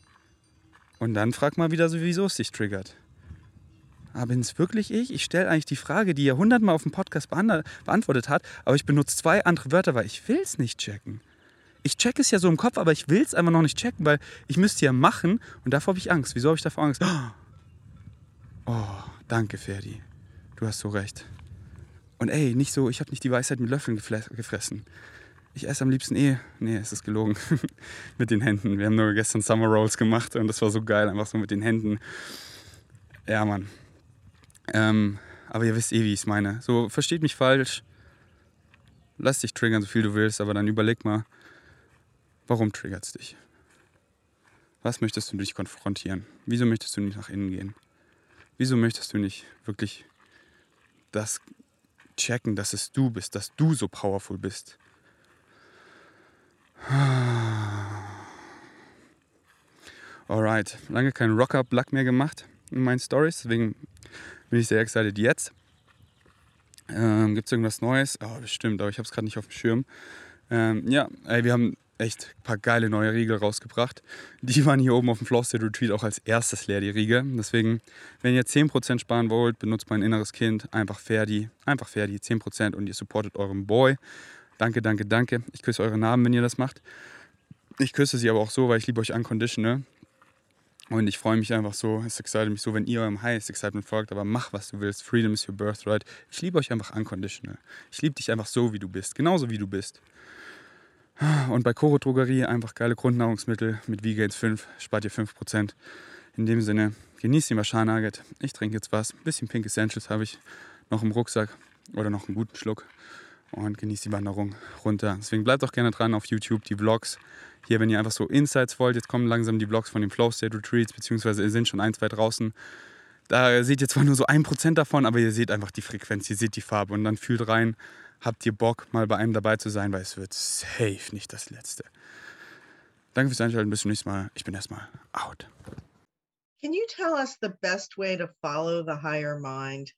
Und dann frag mal wieder so, wieso es dich triggert. Aber bin es wirklich ich? Ich stelle eigentlich die Frage, die er hundertmal auf dem Podcast beantwortet hat, aber ich benutze zwei andere Wörter, weil ich will es nicht checken. Ich check es ja so im Kopf, aber ich will es einfach noch nicht checken, weil ich müsste ja machen und davor habe ich Angst. Wieso habe ich davor Angst? Oh, Danke, Ferdi. Du hast so recht. Und ey, nicht so, ich habe nicht die Weisheit mit Löffeln gefressen. Ich esse am liebsten eh. Nee, es ist gelogen. [laughs] mit den Händen. Wir haben nur gestern Summer Rolls gemacht und das war so geil, einfach so mit den Händen. Ja, Mann. Ähm, aber ihr wisst eh, wie ich es meine. So, versteht mich falsch. Lass dich triggern, so viel du willst, aber dann überleg mal, warum triggert es dich? Was möchtest du dich konfrontieren? Wieso möchtest du nicht nach innen gehen? Wieso möchtest du nicht wirklich das checken, dass es du bist, dass du so powerful bist? Alright, lange keinen Rocker-Black mehr gemacht in meinen Stories, deswegen bin ich sehr excited jetzt. Ähm, Gibt es irgendwas Neues? Oh, bestimmt, aber ich habe es gerade nicht auf dem Schirm. Ähm, ja, ey, wir haben echt ein paar geile neue Riegel rausgebracht. Die waren hier oben auf dem State Retreat auch als erstes leer, die Riegel. Deswegen, wenn ihr 10% sparen wollt, benutzt mein inneres Kind. Einfach Ferdi. Einfach Ferdi, 10% und ihr supportet euren Boy. Danke, danke, danke. Ich küsse eure Namen, wenn ihr das macht. Ich küsse sie aber auch so, weil ich liebe euch unconditional. Und ich freue mich einfach so, es excited mich so, wenn ihr eurem Highest Excitement folgt, aber mach, was du willst. Freedom is your birthright. Ich liebe euch einfach unconditional. Ich liebe dich einfach so, wie du bist. Genauso wie du bist. Und bei Koro Drogerie einfach geile Grundnahrungsmittel mit V-Gains 5, spart ihr 5%. In dem Sinne, genießt den Machar Nugget. Ich trinke jetzt was. Ein bisschen Pink Essentials habe ich noch im Rucksack oder noch einen guten Schluck. Und genießt die Wanderung runter. Deswegen bleibt auch gerne dran auf YouTube, die Vlogs. Hier, wenn ihr einfach so Insights wollt, jetzt kommen langsam die Vlogs von den Flow State Retreats, beziehungsweise sind schon ein, zwei draußen. Da seht ihr zwar nur so ein Prozent davon, aber ihr seht einfach die Frequenz, ihr seht die Farbe und dann fühlt rein, habt ihr Bock, mal bei einem dabei zu sein, weil es wird safe nicht das letzte. Danke fürs Einschalten, bis zum nächsten Mal. Ich bin erstmal out. Can you tell us the best way to follow the higher mind?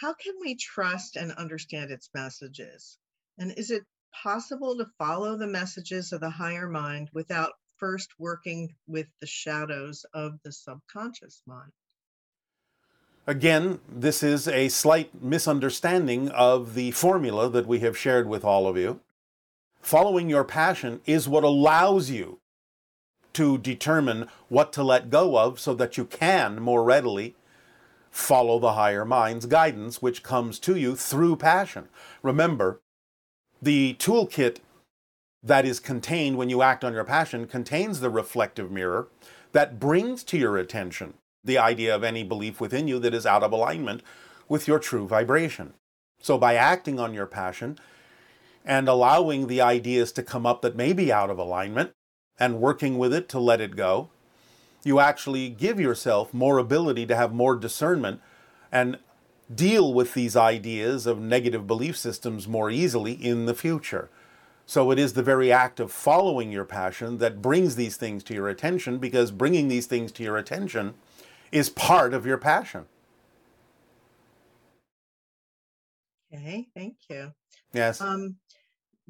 How can we trust and understand its messages? And is it possible to follow the messages of the higher mind without first working with the shadows of the subconscious mind? Again, this is a slight misunderstanding of the formula that we have shared with all of you. Following your passion is what allows you to determine what to let go of so that you can more readily follow the higher mind's guidance, which comes to you through passion. Remember, the toolkit that is contained when you act on your passion contains the reflective mirror that brings to your attention the idea of any belief within you that is out of alignment with your true vibration. So, by acting on your passion and allowing the ideas to come up that may be out of alignment and working with it to let it go, you actually give yourself more ability to have more discernment and deal with these ideas of negative belief systems more easily in the future. So it is the very act of following your passion that brings these things to your attention because bringing these things to your attention is part of your passion. Okay, thank you. Yes. Um,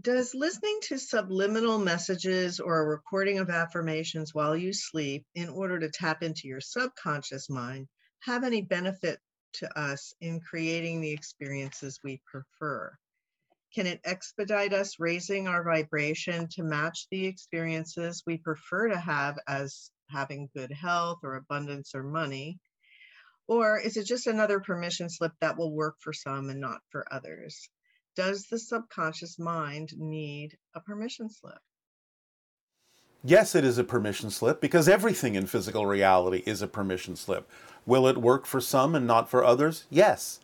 does listening to subliminal messages or a recording of affirmations while you sleep in order to tap into your subconscious mind have any benefit to us in creating the experiences we prefer? Can it expedite us raising our vibration to match the experiences we prefer to have as having good health or abundance or money? Or is it just another permission slip that will work for some and not for others? Does the subconscious mind need a permission slip? Yes, it is a permission slip because everything in physical reality is a permission slip. Will it work for some and not for others? Yes.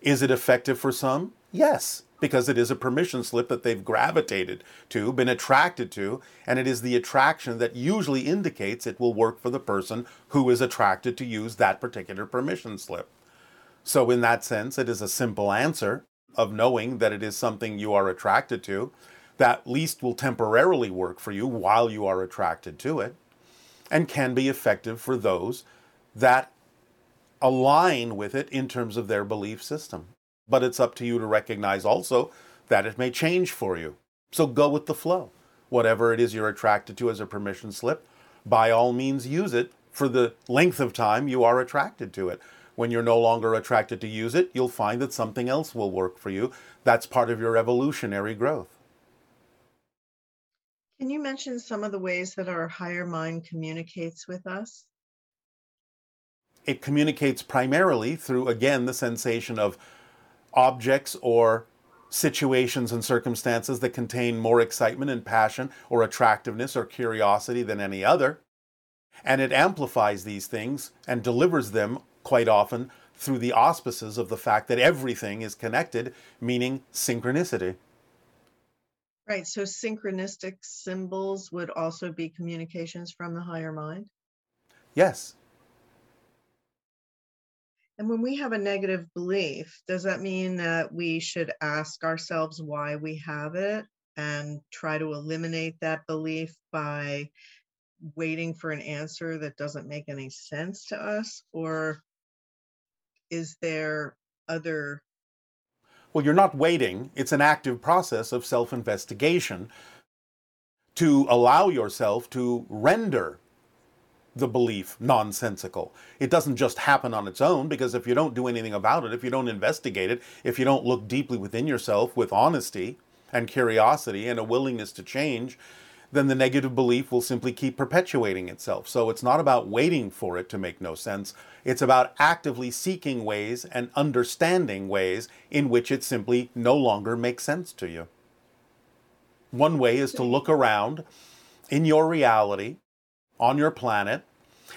Is it effective for some? Yes, because it is a permission slip that they've gravitated to, been attracted to, and it is the attraction that usually indicates it will work for the person who is attracted to use that particular permission slip. So, in that sense, it is a simple answer of knowing that it is something you are attracted to that least will temporarily work for you while you are attracted to it and can be effective for those that align with it in terms of their belief system. But it's up to you to recognize also that it may change for you. So go with the flow. Whatever it is you're attracted to as a permission slip, by all means use it for the length of time you are attracted to it. When you're no longer attracted to use it, you'll find that something else will work for you. That's part of your evolutionary growth. Can you mention some of the ways that our higher mind communicates with us? It communicates primarily through, again, the sensation of objects or situations and circumstances that contain more excitement and passion or attractiveness or curiosity than any other. And it amplifies these things and delivers them quite often through the auspices of the fact that everything is connected, meaning synchronicity. Right. So synchronistic symbols would also be communications from the higher mind. Yes. And when we have a negative belief, does that mean that we should ask ourselves why we have it and try to eliminate that belief by waiting for an answer that doesn't make any sense to us? Or is there other Well, you're not waiting, it's an active process of self investigation to allow yourself to render the belief nonsensical. It doesn't just happen on its own because if you don't do anything about it, if you don't investigate it, if you don't look deeply within yourself with honesty and curiosity and a willingness to change, then the negative belief will simply keep perpetuating itself. So it's not about waiting for it to make no sense. It's about actively seeking ways and understanding ways in which it simply no longer makes sense to you. One way is to look around in your reality on your planet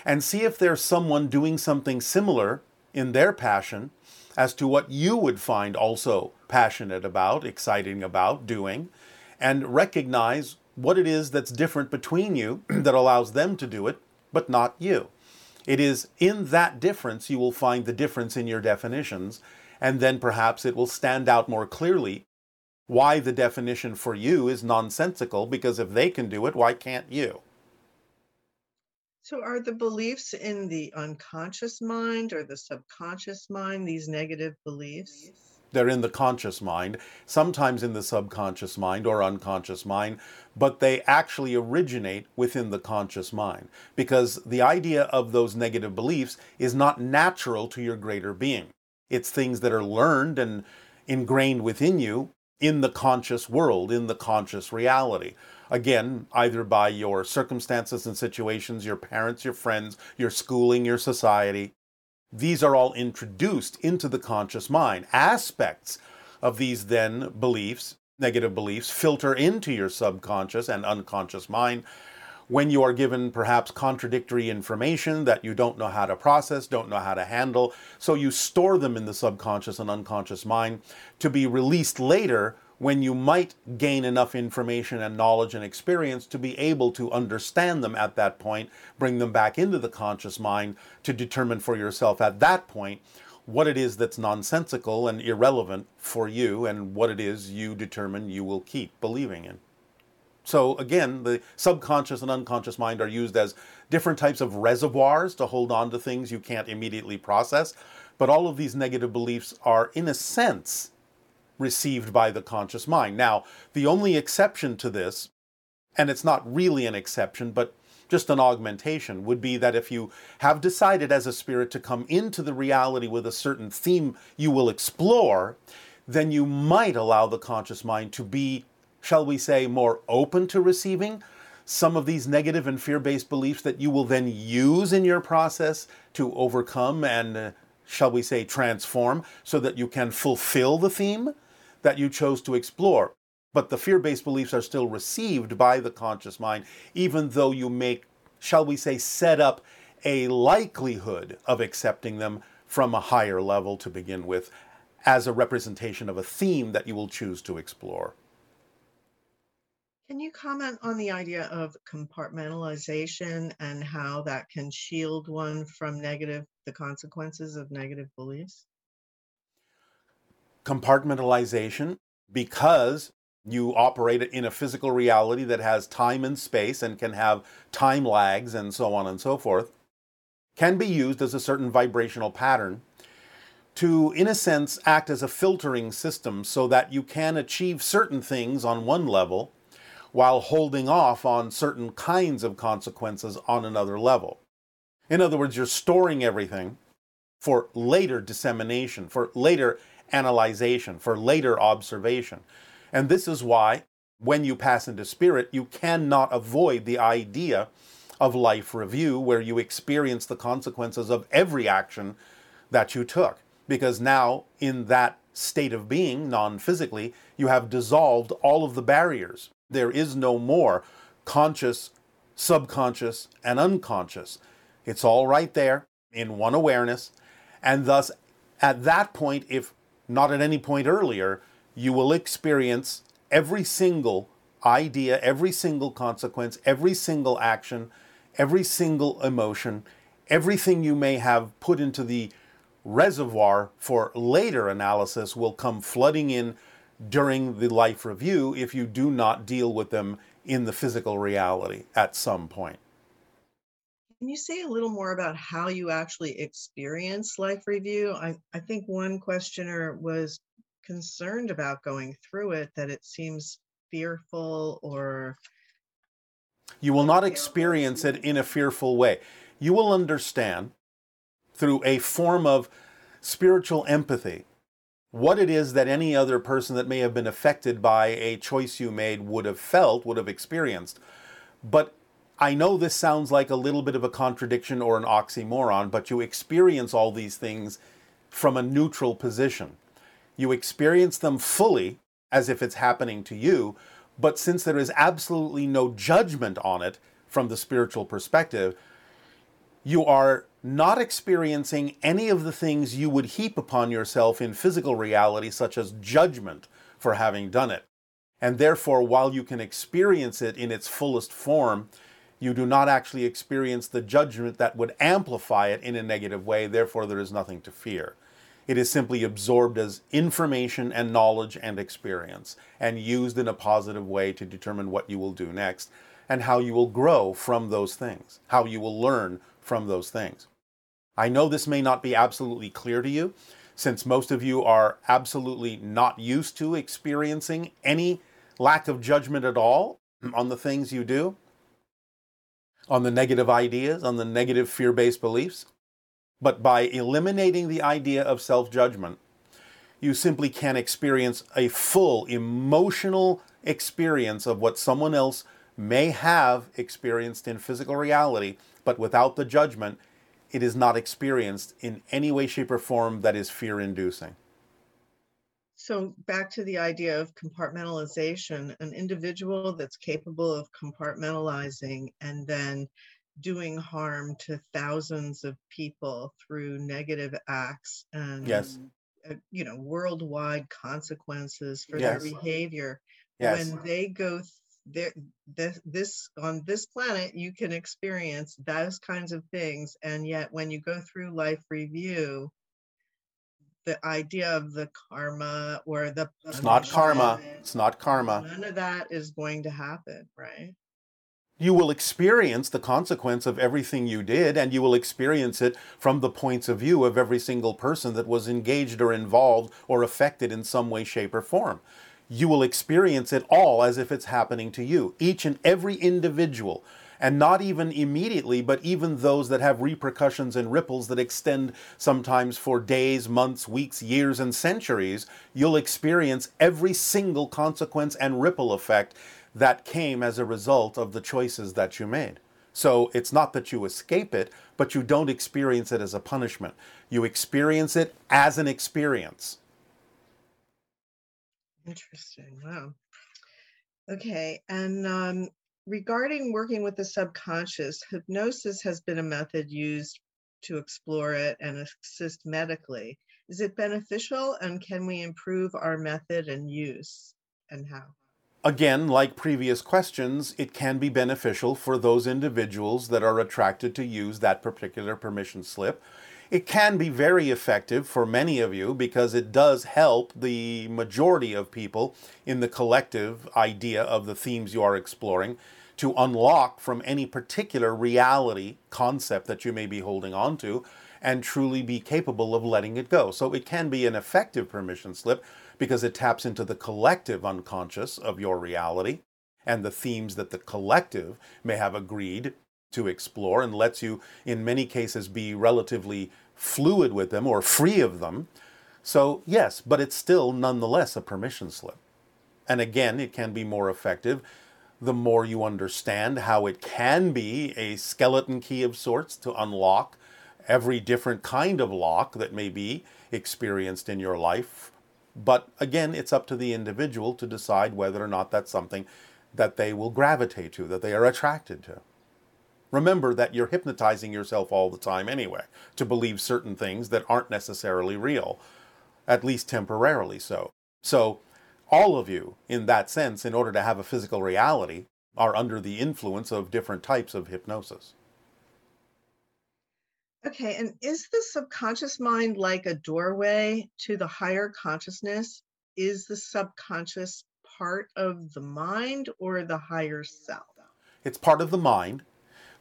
and see if there's someone doing something similar in their passion as to what you would find also passionate about, exciting about, doing, and recognize what it is that's different between you [clears throat] that allows them to do it, but not you. It is in that difference you will find the difference in your definitions, and then perhaps it will stand out more clearly why the definition for you is nonsensical, because if they can do it, why can't you? So, are the beliefs in the unconscious mind or the subconscious mind these negative beliefs? They're in the conscious mind, sometimes in the subconscious mind or unconscious mind, but they actually originate within the conscious mind because the idea of those negative beliefs is not natural to your greater being. It's things that are learned and ingrained within you in the conscious world, in the conscious reality. Again, either by your circumstances and situations, your parents, your friends, your schooling, your society. These are all introduced into the conscious mind. Aspects of these then beliefs, negative beliefs, filter into your subconscious and unconscious mind when you are given perhaps contradictory information that you don't know how to process, don't know how to handle. So you store them in the subconscious and unconscious mind to be released later when you might gain enough information and knowledge and experience to be able to understand them at that point, bring them back into the conscious mind to determine for yourself at that point what it is that's nonsensical and irrelevant for you and what it is you determine you will keep believing in. So again, the subconscious and unconscious mind are used as different types of reservoirs to hold on to things you can't immediately process. But all of these negative beliefs are, in a sense, received by the conscious mind. Now, the only exception to this, and it's not really an exception, but just an augmentation, would be that if you have decided as a spirit to come into the reality with a certain theme you will explore, then you might allow the conscious mind to be, shall we say, more open to receiving some of these negative and fear based beliefs that you will then use in your process to overcome and, uh, shall we say, transform so that you can fulfill the theme that you chose to explore. But the fear based beliefs are still received by the conscious mind, even though you make, shall we say, set up a likelihood of accepting them from a higher level to begin with as a representation of a theme that you will choose to explore. Can you comment on the idea of compartmentalization and how that can shield one from negative, the consequences of negative beliefs? Compartmentalization because you operate in a physical reality that has time and space and can have time lags and so on and so forth, can be used as a certain vibrational pattern to, in a sense, act as a filtering system so that you can achieve certain things on one level while holding off on certain kinds of consequences on another level. In other words, you're storing everything for later dissemination, for later analyzation, for later observation. And this is why, when you pass into spirit, you cannot avoid the idea of life review, where you experience the consequences of every action that you took. Because now, in that state of being, non physically, you have dissolved all of the barriers. There is no more conscious subconscious, and unconscious. It's all right there in one awareness. And thus, at that point, if not at any point earlier, you will experience every single idea, every single consequence, every single action, every single emotion, everything you may have put into the reservoir for later analysis will come flooding in during the life review if you do not deal with them in the physical reality at some point. Can you say a little more about how you actually experience life review? I, I think one questioner was concerned about going through it, that it seems fearful or. You will not experience it in a fearful way. You will understand through a form of spiritual empathy what it is that any other person that may have been affected by a choice you made would have felt, would have experienced. But I know this sounds like a little bit of a contradiction or an oxymoron, but you experience all these things from a neutral position. You experience them fully as if it's happening to you, but since there is absolutely no judgment on it from the spiritual perspective, you are not experiencing any of the things you would heap upon yourself in physical reality, such as judgment for having done it. And therefore, while you can experience it in its fullest form, you do not actually experience the judgment that would amplify it in a negative way. Therefore, there is nothing to fear. It is simply absorbed as information and knowledge and experience and used in a positive way to determine what you will do next and how you will grow from those things, how you will learn from those things. I know this may not be absolutely clear to you, since most of you are absolutely not used to experiencing any lack of judgment at all on the things you do, on the negative ideas, on the negative fear based beliefs. But by eliminating the idea of self judgment, you simply can experience a full emotional experience of what someone else may have experienced in physical reality but without the judgment, it is not experienced in any way, shape, or form that is fear inducing. So, back to the idea of compartmentalization, an individual that's capable of compartmentalizing and then doing harm to thousands of people through negative acts and yes. uh, you know worldwide consequences for yes. their behavior yes. when they go there this, this on this planet you can experience those kinds of things and yet when you go through life review the idea of the karma or the it's not karma. It's not karma. None of that is going to happen right? You will experience the consequence of everything you did, and you will experience it from the points of view of every single person that was engaged or involved or affected in some way, shape, or form. You will experience it all as if it's happening to you, each and every individual. And not even immediately, but even those that have repercussions and ripples that extend sometimes for days, months, weeks, years, and centuries, you'll experience every single consequence and ripple effect that came as a result of the choices that you made. So it's not that you escape it, but you don't experience it as a punishment. You experience it as an experience. Interesting. Wow. Okay. And um, regarding working with the subconscious, hypnosis has been a method used to explore it and assist medically. Is it beneficial and can we improve our method and use and how? Again, like previous questions, it can be beneficial for those individuals that are attracted to use that particular permission slip it can be very effective for many of you because it does help the majority of people in the collective idea of the themes you are exploring to unlock from any particular reality concept that you may be holding on to and truly be capable of letting it go. So it can be an effective permission slip because it taps into the collective unconscious of your reality and the themes that the collective may have agreed to explore and lets you, in many cases, be relatively fluid with them or free of them. So, yes, but it's still nonetheless a permission slip. And again, it can be more effective the more you understand how it can be a skeleton key of sorts to unlock every different kind of lock that may be experienced in your life. But again, it's up to the individual to decide whether or not that's something that they will gravitate to, that they are attracted to. Remember that you're hypnotizing yourself all the time anyway to believe certain things that aren't necessarily real, at least temporarily so. So, all of you, in that sense, in order to have a physical reality, are under the influence of different types of hypnosis. Okay, and is the subconscious mind like a doorway to the higher consciousness? Is the subconscious part of the mind or the higher self? It's part of the mind,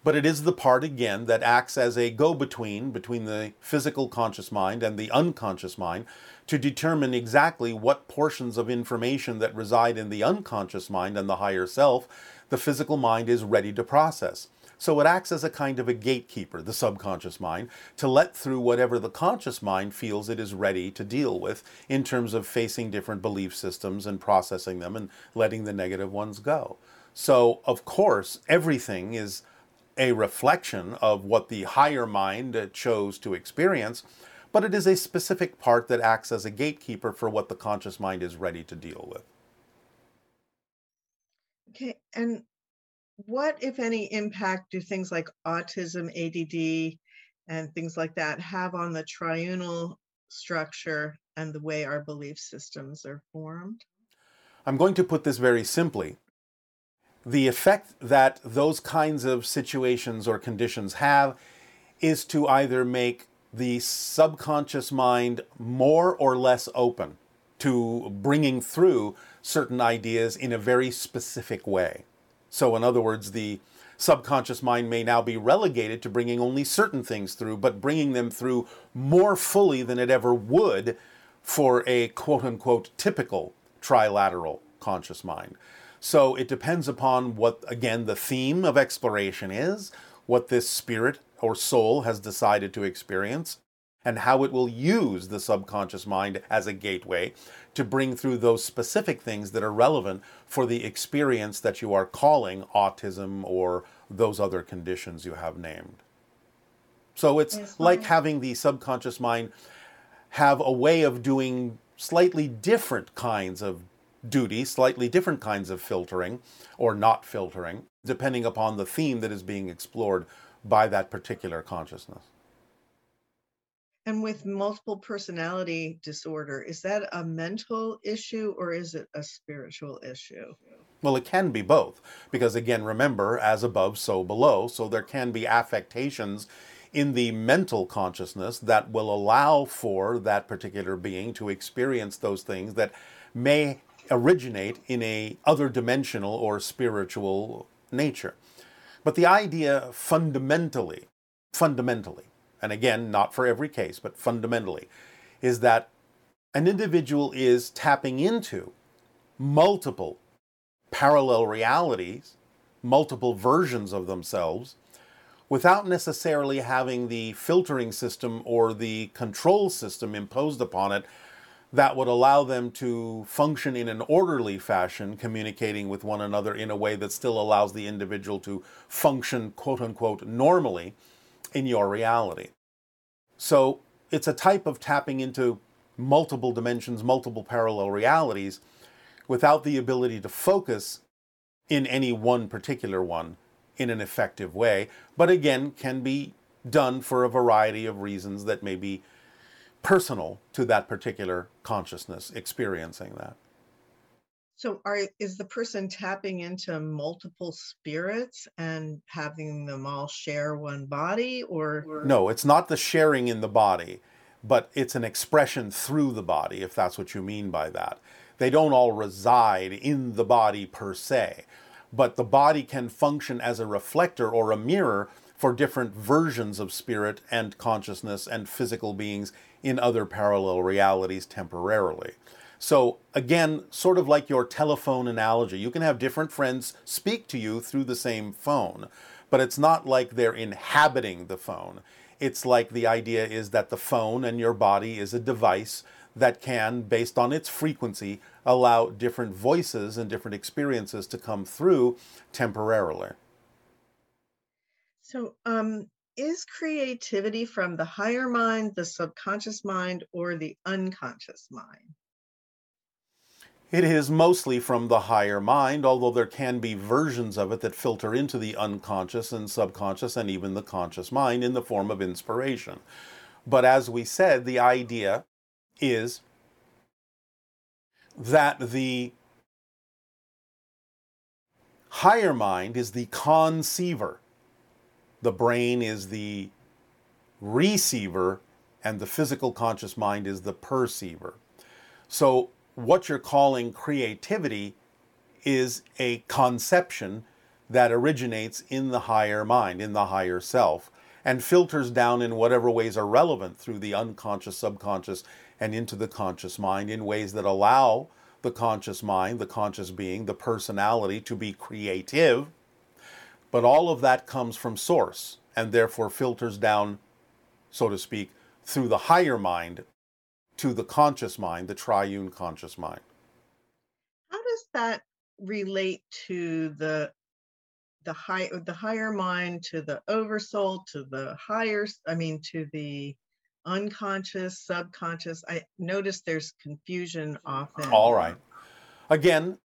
but it is the part again that acts as a go between between the physical conscious mind and the unconscious mind to determine exactly what portions of information that reside in the unconscious mind and the higher self the physical mind is ready to process. So it acts as a kind of a gatekeeper, the subconscious mind, to let through whatever the conscious mind feels it is ready to deal with in terms of facing different belief systems and processing them and letting the negative ones go. So, of course, everything is a reflection of what the higher mind chose to experience, but it is a specific part that acts as a gatekeeper for what the conscious mind is ready to deal with. Okay, and what, if any, impact do things like autism, ADD, and things like that have on the triunal structure and the way our belief systems are formed? I'm going to put this very simply. The effect that those kinds of situations or conditions have is to either make the subconscious mind more or less open to bringing through certain ideas in a very specific way. So, in other words, the subconscious mind may now be relegated to bringing only certain things through, but bringing them through more fully than it ever would for a quote unquote typical trilateral conscious mind. So, it depends upon what, again, the theme of exploration is, what this spirit or soul has decided to experience, and how it will use the subconscious mind as a gateway to bring through those specific things that are relevant for the experience that you are calling autism or those other conditions you have named. So it's yes, like having the subconscious mind have a way of doing slightly different kinds of duty, slightly different kinds of filtering or not filtering, depending upon the theme that is being explored by that particular consciousness. And with multiple personality disorder, is that a mental issue or is it a spiritual issue? Well, it can be both, because again, remember, as above, so below. So there can be affectations in the mental consciousness that will allow for that particular being to experience those things that may originate in a other dimensional or spiritual nature. But the idea fundamentally, fundamentally, and again, not for every case, but fundamentally, is that an individual is tapping into multiple parallel realities, multiple versions of themselves, without necessarily having the filtering system or the control system imposed upon it that would allow them to function in an orderly fashion, communicating with one another in a way that still allows the individual to function, quote unquote, normally in your reality. So it's a type of tapping into multiple dimensions, multiple parallel realities, without the ability to focus in any one particular one in an effective way, but again, can be done for a variety of reasons that may be personal to that particular consciousness experiencing that. So are is the person tapping into multiple spirits and having them all share one body or No, it's not the sharing in the body, but it's an expression through the body if that's what you mean by that. They don't all reside in the body per se, but the body can function as a reflector or a mirror for different versions of spirit and consciousness and physical beings in other parallel realities temporarily. So, again, sort of like your telephone analogy, you can have different friends speak to you through the same phone, but it's not like they're inhabiting the phone. It's like the idea is that the phone and your body is a device that can, based on its frequency, allow different voices and different experiences to come through temporarily. So, um, is creativity from the higher mind, the subconscious mind, or the unconscious mind? It is mostly from the higher mind, although there can be versions of it that filter into the unconscious and subconscious and even the conscious mind in the form of inspiration. But as we said, the idea is that the higher mind is the conceiver, the brain is the receiver, and the physical conscious mind is the perceiver. So, what you're calling creativity is a conception that originates in the higher mind, in the higher self, and filters down in whatever ways are relevant through the unconscious, subconscious, and into the conscious mind in ways that allow the conscious mind, the conscious being, the personality to be creative. But all of that comes from source and therefore filters down, so to speak, through the higher mind to the conscious mind, the triune conscious mind. How does that relate to the the high the higher mind to the oversoul to the higher I mean to the unconscious, subconscious? I notice there's confusion often. All right. Again,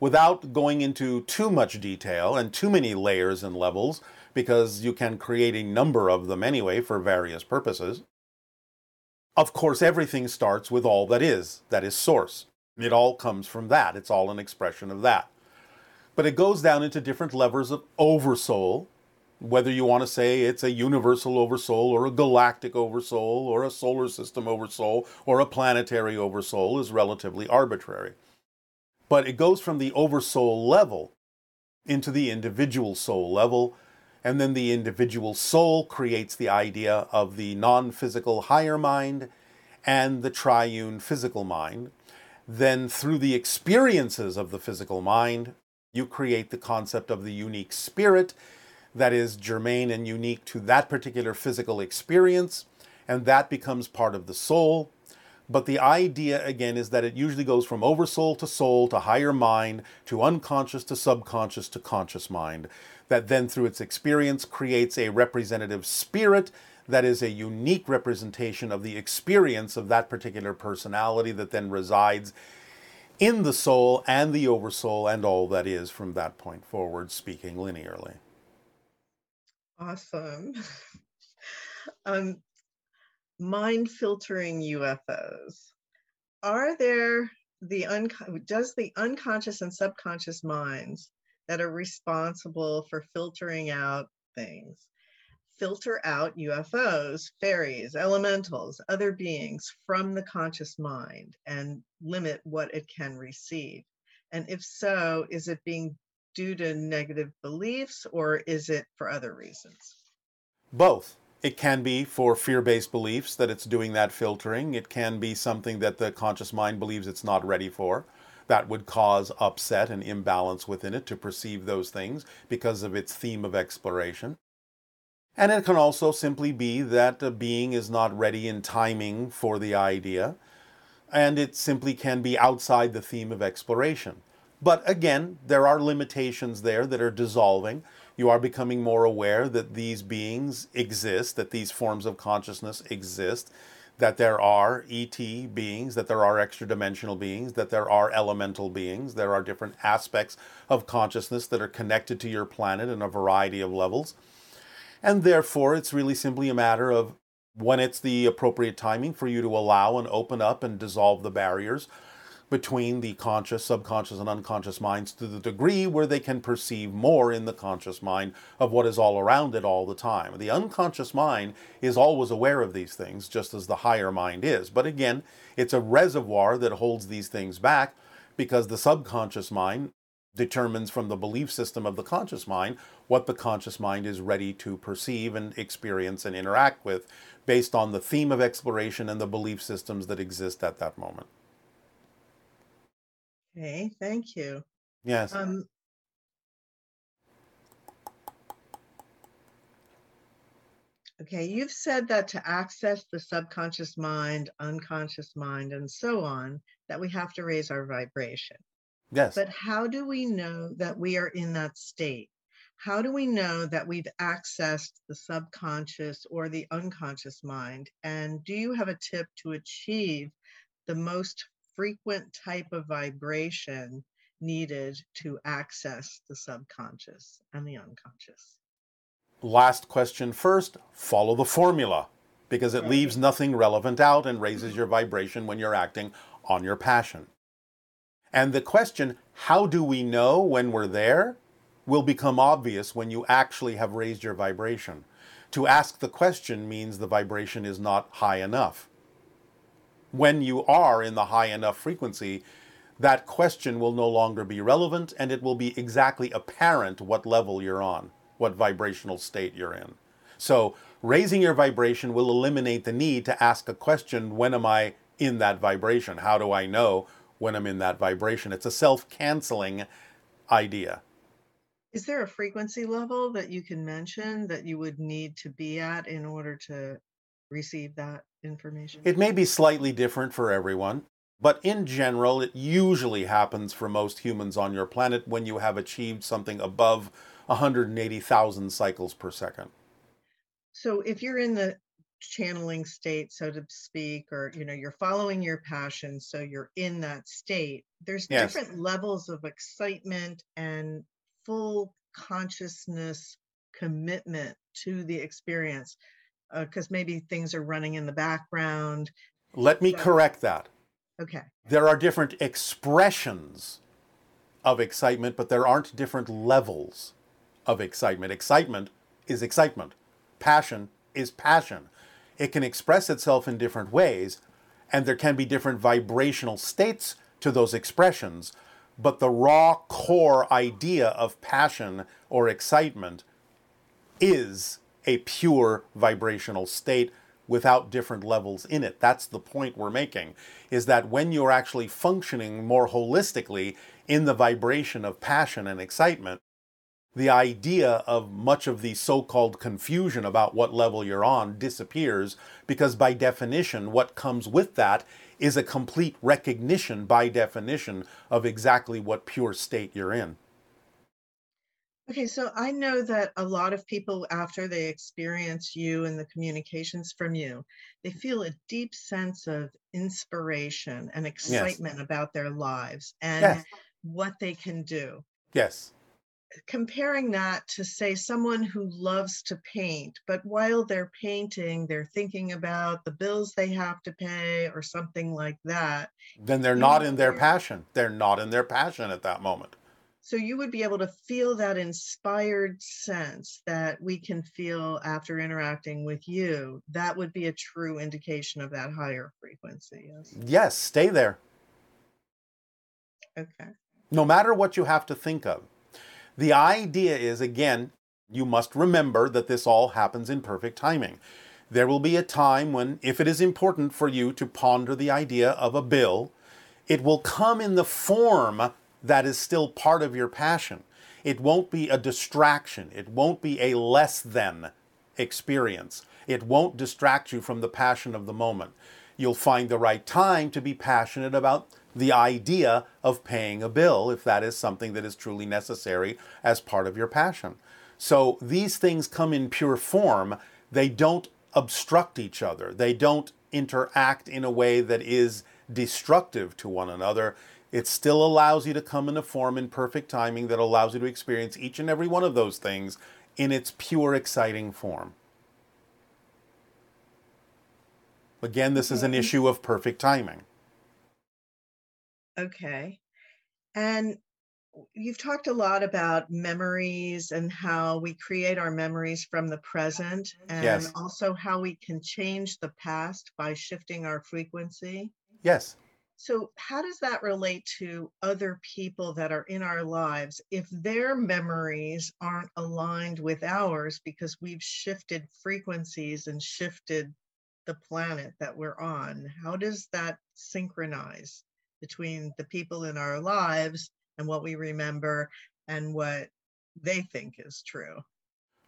without going into too much detail and too many layers and levels, because you can create a number of them anyway for various purposes. Of course, everything starts with all that is, that is source. It all comes from that, it's all an expression of that. But it goes down into different levels of oversoul, whether you want to say it's a universal oversoul or a galactic oversoul or a solar system oversoul or a planetary oversoul is relatively arbitrary. But it goes from the oversoul level into the individual soul level, and then the individual soul creates the idea of the non physical higher mind and the triune physical mind. Then, through the experiences of the physical mind, you create the concept of the unique spirit that is germane and unique to that particular physical experience, and that becomes part of the soul. But the idea, again, is that it usually goes from oversoul to soul to higher mind to unconscious to subconscious to conscious mind, that then through its experience creates a representative spirit that is a unique representation of the experience of that particular personality that then resides in the soul and the oversoul and all that is from that point forward, speaking linearly. Awesome. [laughs] um, mind filtering UFOs. Are there the un- does the unconscious and subconscious minds that are responsible for filtering out things filter out UFOs, fairies, elementals, other beings from the conscious mind and limit what it can receive? And if so, is it being due to negative beliefs or is it for other reasons? Both. It can be for fear based beliefs that it's doing that filtering. It can be something that the conscious mind believes it's not ready for. That would cause upset and imbalance within it to perceive those things because of its theme of exploration. And it can also simply be that a being is not ready in timing for the idea, and it simply can be outside the theme of exploration. But again, there are limitations there that are dissolving. You are becoming more aware that these beings exist, that these forms of consciousness exist, that there are ET beings, that there are extra dimensional beings, that there are elemental beings, there are different aspects of consciousness that are connected to your planet in a variety of levels. And therefore, it's really simply a matter of when it's the appropriate timing for you to allow and open up and dissolve the barriers between the conscious, subconscious, and unconscious minds to the degree where they can perceive more in the conscious mind of what is all around it all the time. The unconscious mind is always aware of these things, just as the higher mind is. But again, it's a reservoir that holds these things back because the subconscious mind determines from the belief system of the conscious mind what the conscious mind is ready to perceive and experience and interact with based on the theme of exploration and the belief systems that exist at that moment. Okay, thank you. Yes. Um, okay, you've said that to access the subconscious mind, unconscious mind, and so on, that we have to raise our vibration. yes. But how do we know that we are in that state? How do we know that we've accessed the subconscious or the unconscious mind? And do you have a tip to achieve the most frequent type of vibration needed to access the subconscious and the unconscious? Last question first follow the formula because it leaves nothing relevant out and raises your vibration when you're acting on your passion. And the question, how do we know when we're there, will become obvious when you actually have raised your vibration. To ask the question means the vibration is not high enough. When you are in the high enough frequency, that question will no longer be relevant and it will be exactly apparent what level you're on, what vibrational state you're in. So, raising your vibration will eliminate the need to ask a question when am I in that vibration? How do I know when I'm in that vibration? It's a self canceling idea. Is there a frequency level that you can mention that you would need to be at in order to receive that information? It may be slightly different for everyone, but in general, it usually happens for most humans on your planet when you have achieved something above 180,000 cycles per second. So if you're in the channeling state, so to speak, or you know, you're following your passion, so you're in that state, there's Yes. different levels of excitement and full consciousness commitment to the experience. Uh, because maybe things are running in the background. Let me Yeah. correct that. Okay. There are different expressions of excitement, but there aren't different levels of excitement. Excitement is excitement, passion is passion. It can express itself in different ways, and there can be different vibrational states to those expressions, but the raw core idea of passion or excitement is a pure vibrational state without different levels in it. That's the point we're making is that when you're actually functioning more holistically in the vibration of passion and excitement, the idea of much of the so called confusion about what level you're on disappears because, by definition, what comes with that is a complete recognition, by definition, of exactly what pure state you're in. Okay, so I know that a lot of people, after they experience you and the communications from you, they feel a deep sense of inspiration and excitement about their lives and Yes. what they can do. Yes. Comparing that to, say, someone who loves to paint, but while they're painting, they're thinking about the bills they have to pay or something like that. Then they're not in their passion. They're not in their passion at that moment. So you would be able to feel that inspired sense that we can feel after interacting with you. That would be a true indication of that higher frequency. Yes. Yes, stay there. Okay. no matter what you have to think of. The idea is, again, you must remember that this all happens in perfect timing. There will be a time when, if it is important for you to ponder the idea of a bill, it will come in the form that is still part of your passion. It won't be a distraction, it won't be a less than experience. It won't distract you from the passion of the moment. You'll find the right time to be passionate about the idea of paying a bill if that is something that is truly necessary as part of your passion. So these things come in pure form. They don't obstruct each other. They don't interact in a way that is destructive to one another. It still allows you to come in a form in perfect timing that allows you to experience each and every one of those things in its pure, exciting form. Again, this is an issue of perfect timing. Okay. And you've talked a lot about memories and how we create our memories from the present and Yes. also how we can change the past by shifting our frequency. Yes. So, how does that relate to other people that are in our lives if their memories aren't aligned with ours because we've shifted frequencies and shifted the planet that we're on? How does that synchronize between the people in our lives and what we remember and what they think is true?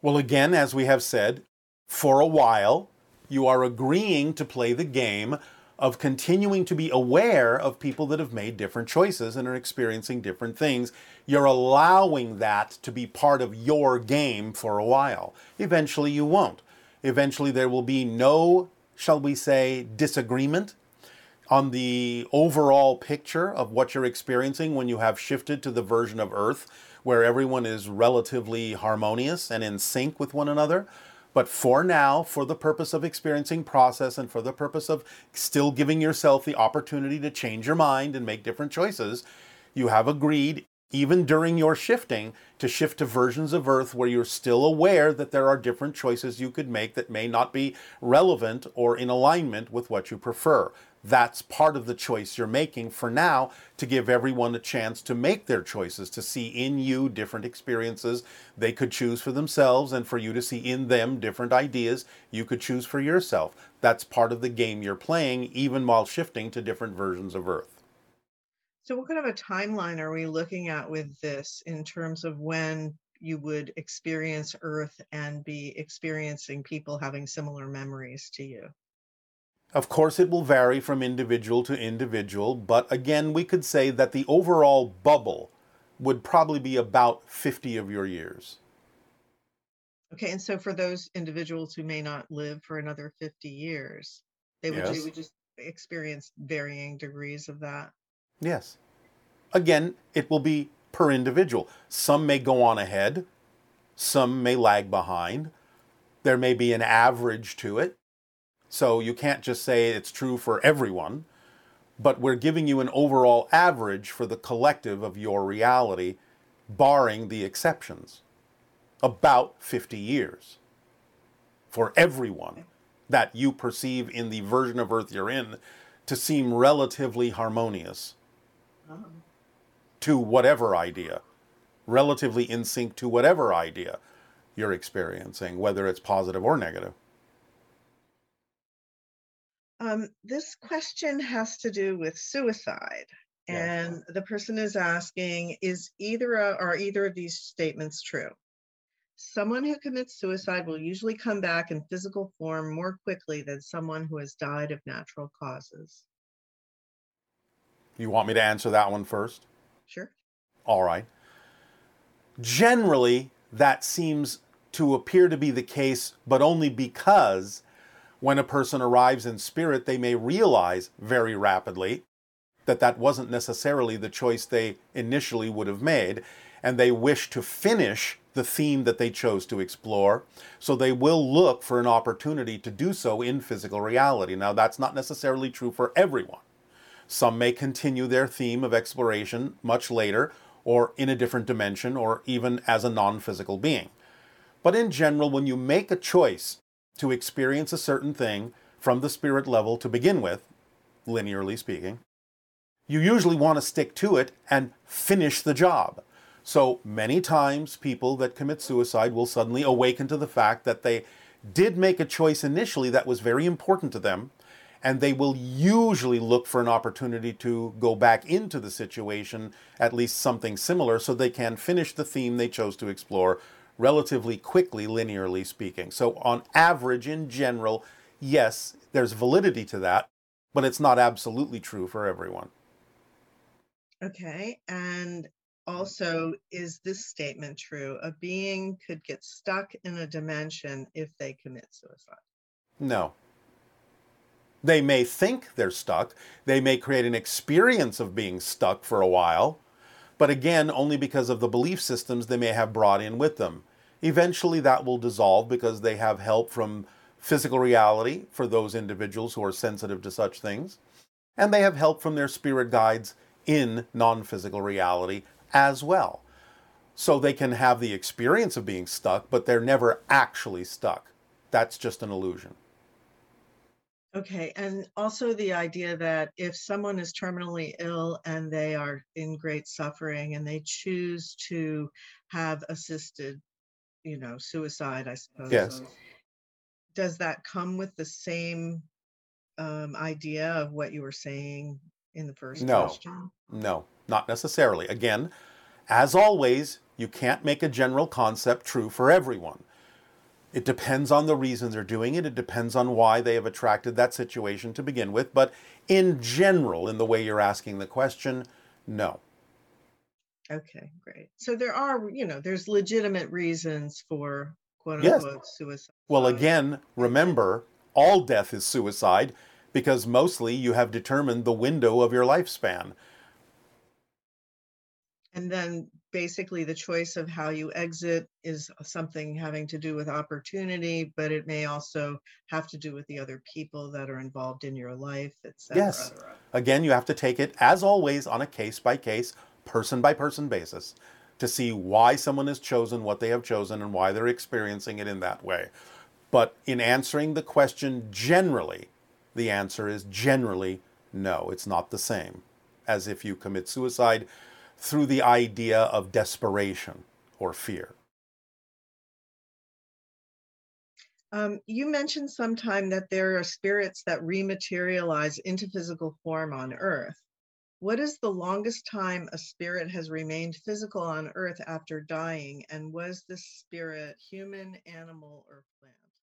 Well, again, as we have said, for a while, you are agreeing to play the game of continuing to be aware of people that have made different choices and are experiencing different things. You're allowing that to be part of your game for a while. Eventually, you won't. Eventually, there will be no, shall we say, disagreement on the overall picture of what you're experiencing when you have shifted to the version of Earth where everyone is relatively harmonious and in sync with one another. But for now, for the purpose of experiencing process and for the purpose of still giving yourself the opportunity to change your mind and make different choices, you have agreed, even during your shifting, to shift to versions of Earth where you're still aware that there are different choices you could make that may not be relevant or in alignment with what you prefer. That's part of the choice you're making for now to give everyone a chance to make their choices, to see in you different experiences they could choose for themselves, and for you to see in them different ideas you could choose for yourself. That's part of the game you're playing, even while shifting to different versions of Earth. So, what kind of a timeline are we looking at with this in terms of when you would experience Earth and be experiencing people having similar memories to you? Of course, it will vary from individual to individual, but again, we could say that the overall bubble would probably be about 50 of your years. Okay, and so for those individuals who may not live for another 50 years, they would, Yes. would just experience varying degrees of that. Yes. Again, it will be per individual. Some may go on ahead, some may lag behind. There may be an average to it. So you can't just say it's true for everyone, but we're giving you an overall average for the collective of your reality, barring the exceptions. About 50 years for everyone that you perceive in the version of Earth you're in to seem relatively harmonious to whatever idea, relatively in sync to whatever idea you're experiencing, whether it's positive or negative. Um, this question has to do with suicide. Yeah. And the person is asking, is either a, are either of these statements true? Someone who commits suicide will usually come back in physical form more quickly than someone who has died of natural causes. You want me to answer that one first? Sure. All right. Generally, that seems to appear to be the case, but only because when a person arrives in spirit, they may realize very rapidly that that wasn't necessarily the choice they initially would have made, and they wish to finish the theme that they chose to explore. So they will look for an opportunity to do so in physical reality. Now, that's not necessarily true for everyone. Some may continue their theme of exploration much later, or in a different dimension, or even as a non physical being. But in general, when you make a choice to experience a certain thing from the spirit level to begin with, linearly speaking, you usually want to stick to it and finish the job. So many times, people that commit suicide will suddenly awaken to the fact that they did make a choice initially that was very important to them, and they will usually look for an opportunity to go back into the situation, at least something similar, so they can finish the theme they chose to explore relatively quickly, linearly speaking. So, on average, in general, yes, there's validity to that, but it's not absolutely true for everyone. Okay. And also, is this statement true? A being could get stuck in a dimension if they commit suicide. No. They may think they're stuck. They may create an experience of being stuck for a while, but again, only because of the belief systems they may have brought in with them. Eventually, that will dissolve because they have help from physical reality for those individuals who are sensitive to such things, and they have help from their spirit guides in non physical reality as well. So they can have the experience of being stuck, but they're never actually stuck. That's just an illusion. Okay. And also the idea that if someone is terminally ill and they are in great suffering and they choose to have assisted, you know, suicide, I suppose. Yes. Does that come with the same um, idea of what you were saying in the first No. question? No, not necessarily. Again, as always, you can't make a general concept true for everyone. It depends on the reasons they're doing it. It depends on why they have attracted that situation to begin with. But in general, in the way you're asking the question, no. Okay, great. So there are, you know, there's legitimate reasons for quote Yes. unquote suicide. Well, again, remember, all death is suicide. because mostly you have determined the window of your lifespan. And then basically the choice of how you exit is something having to do with opportunity, but it may also have to do with the other people that are involved in your life, etc. Yes. Again, you have to take it, as always, on a case by case, person by person basis to see why someone has chosen what they have chosen and why they're experiencing it in that way. But in answering the question generally, the answer is generally no, it's not the same as if you commit suicide through the idea of desperation or fear. Um, you mentioned sometime that there are spirits that rematerialize into physical form on Earth. What is the longest time a spirit has remained physical on Earth after dying? And was the spirit human, animal, or plant?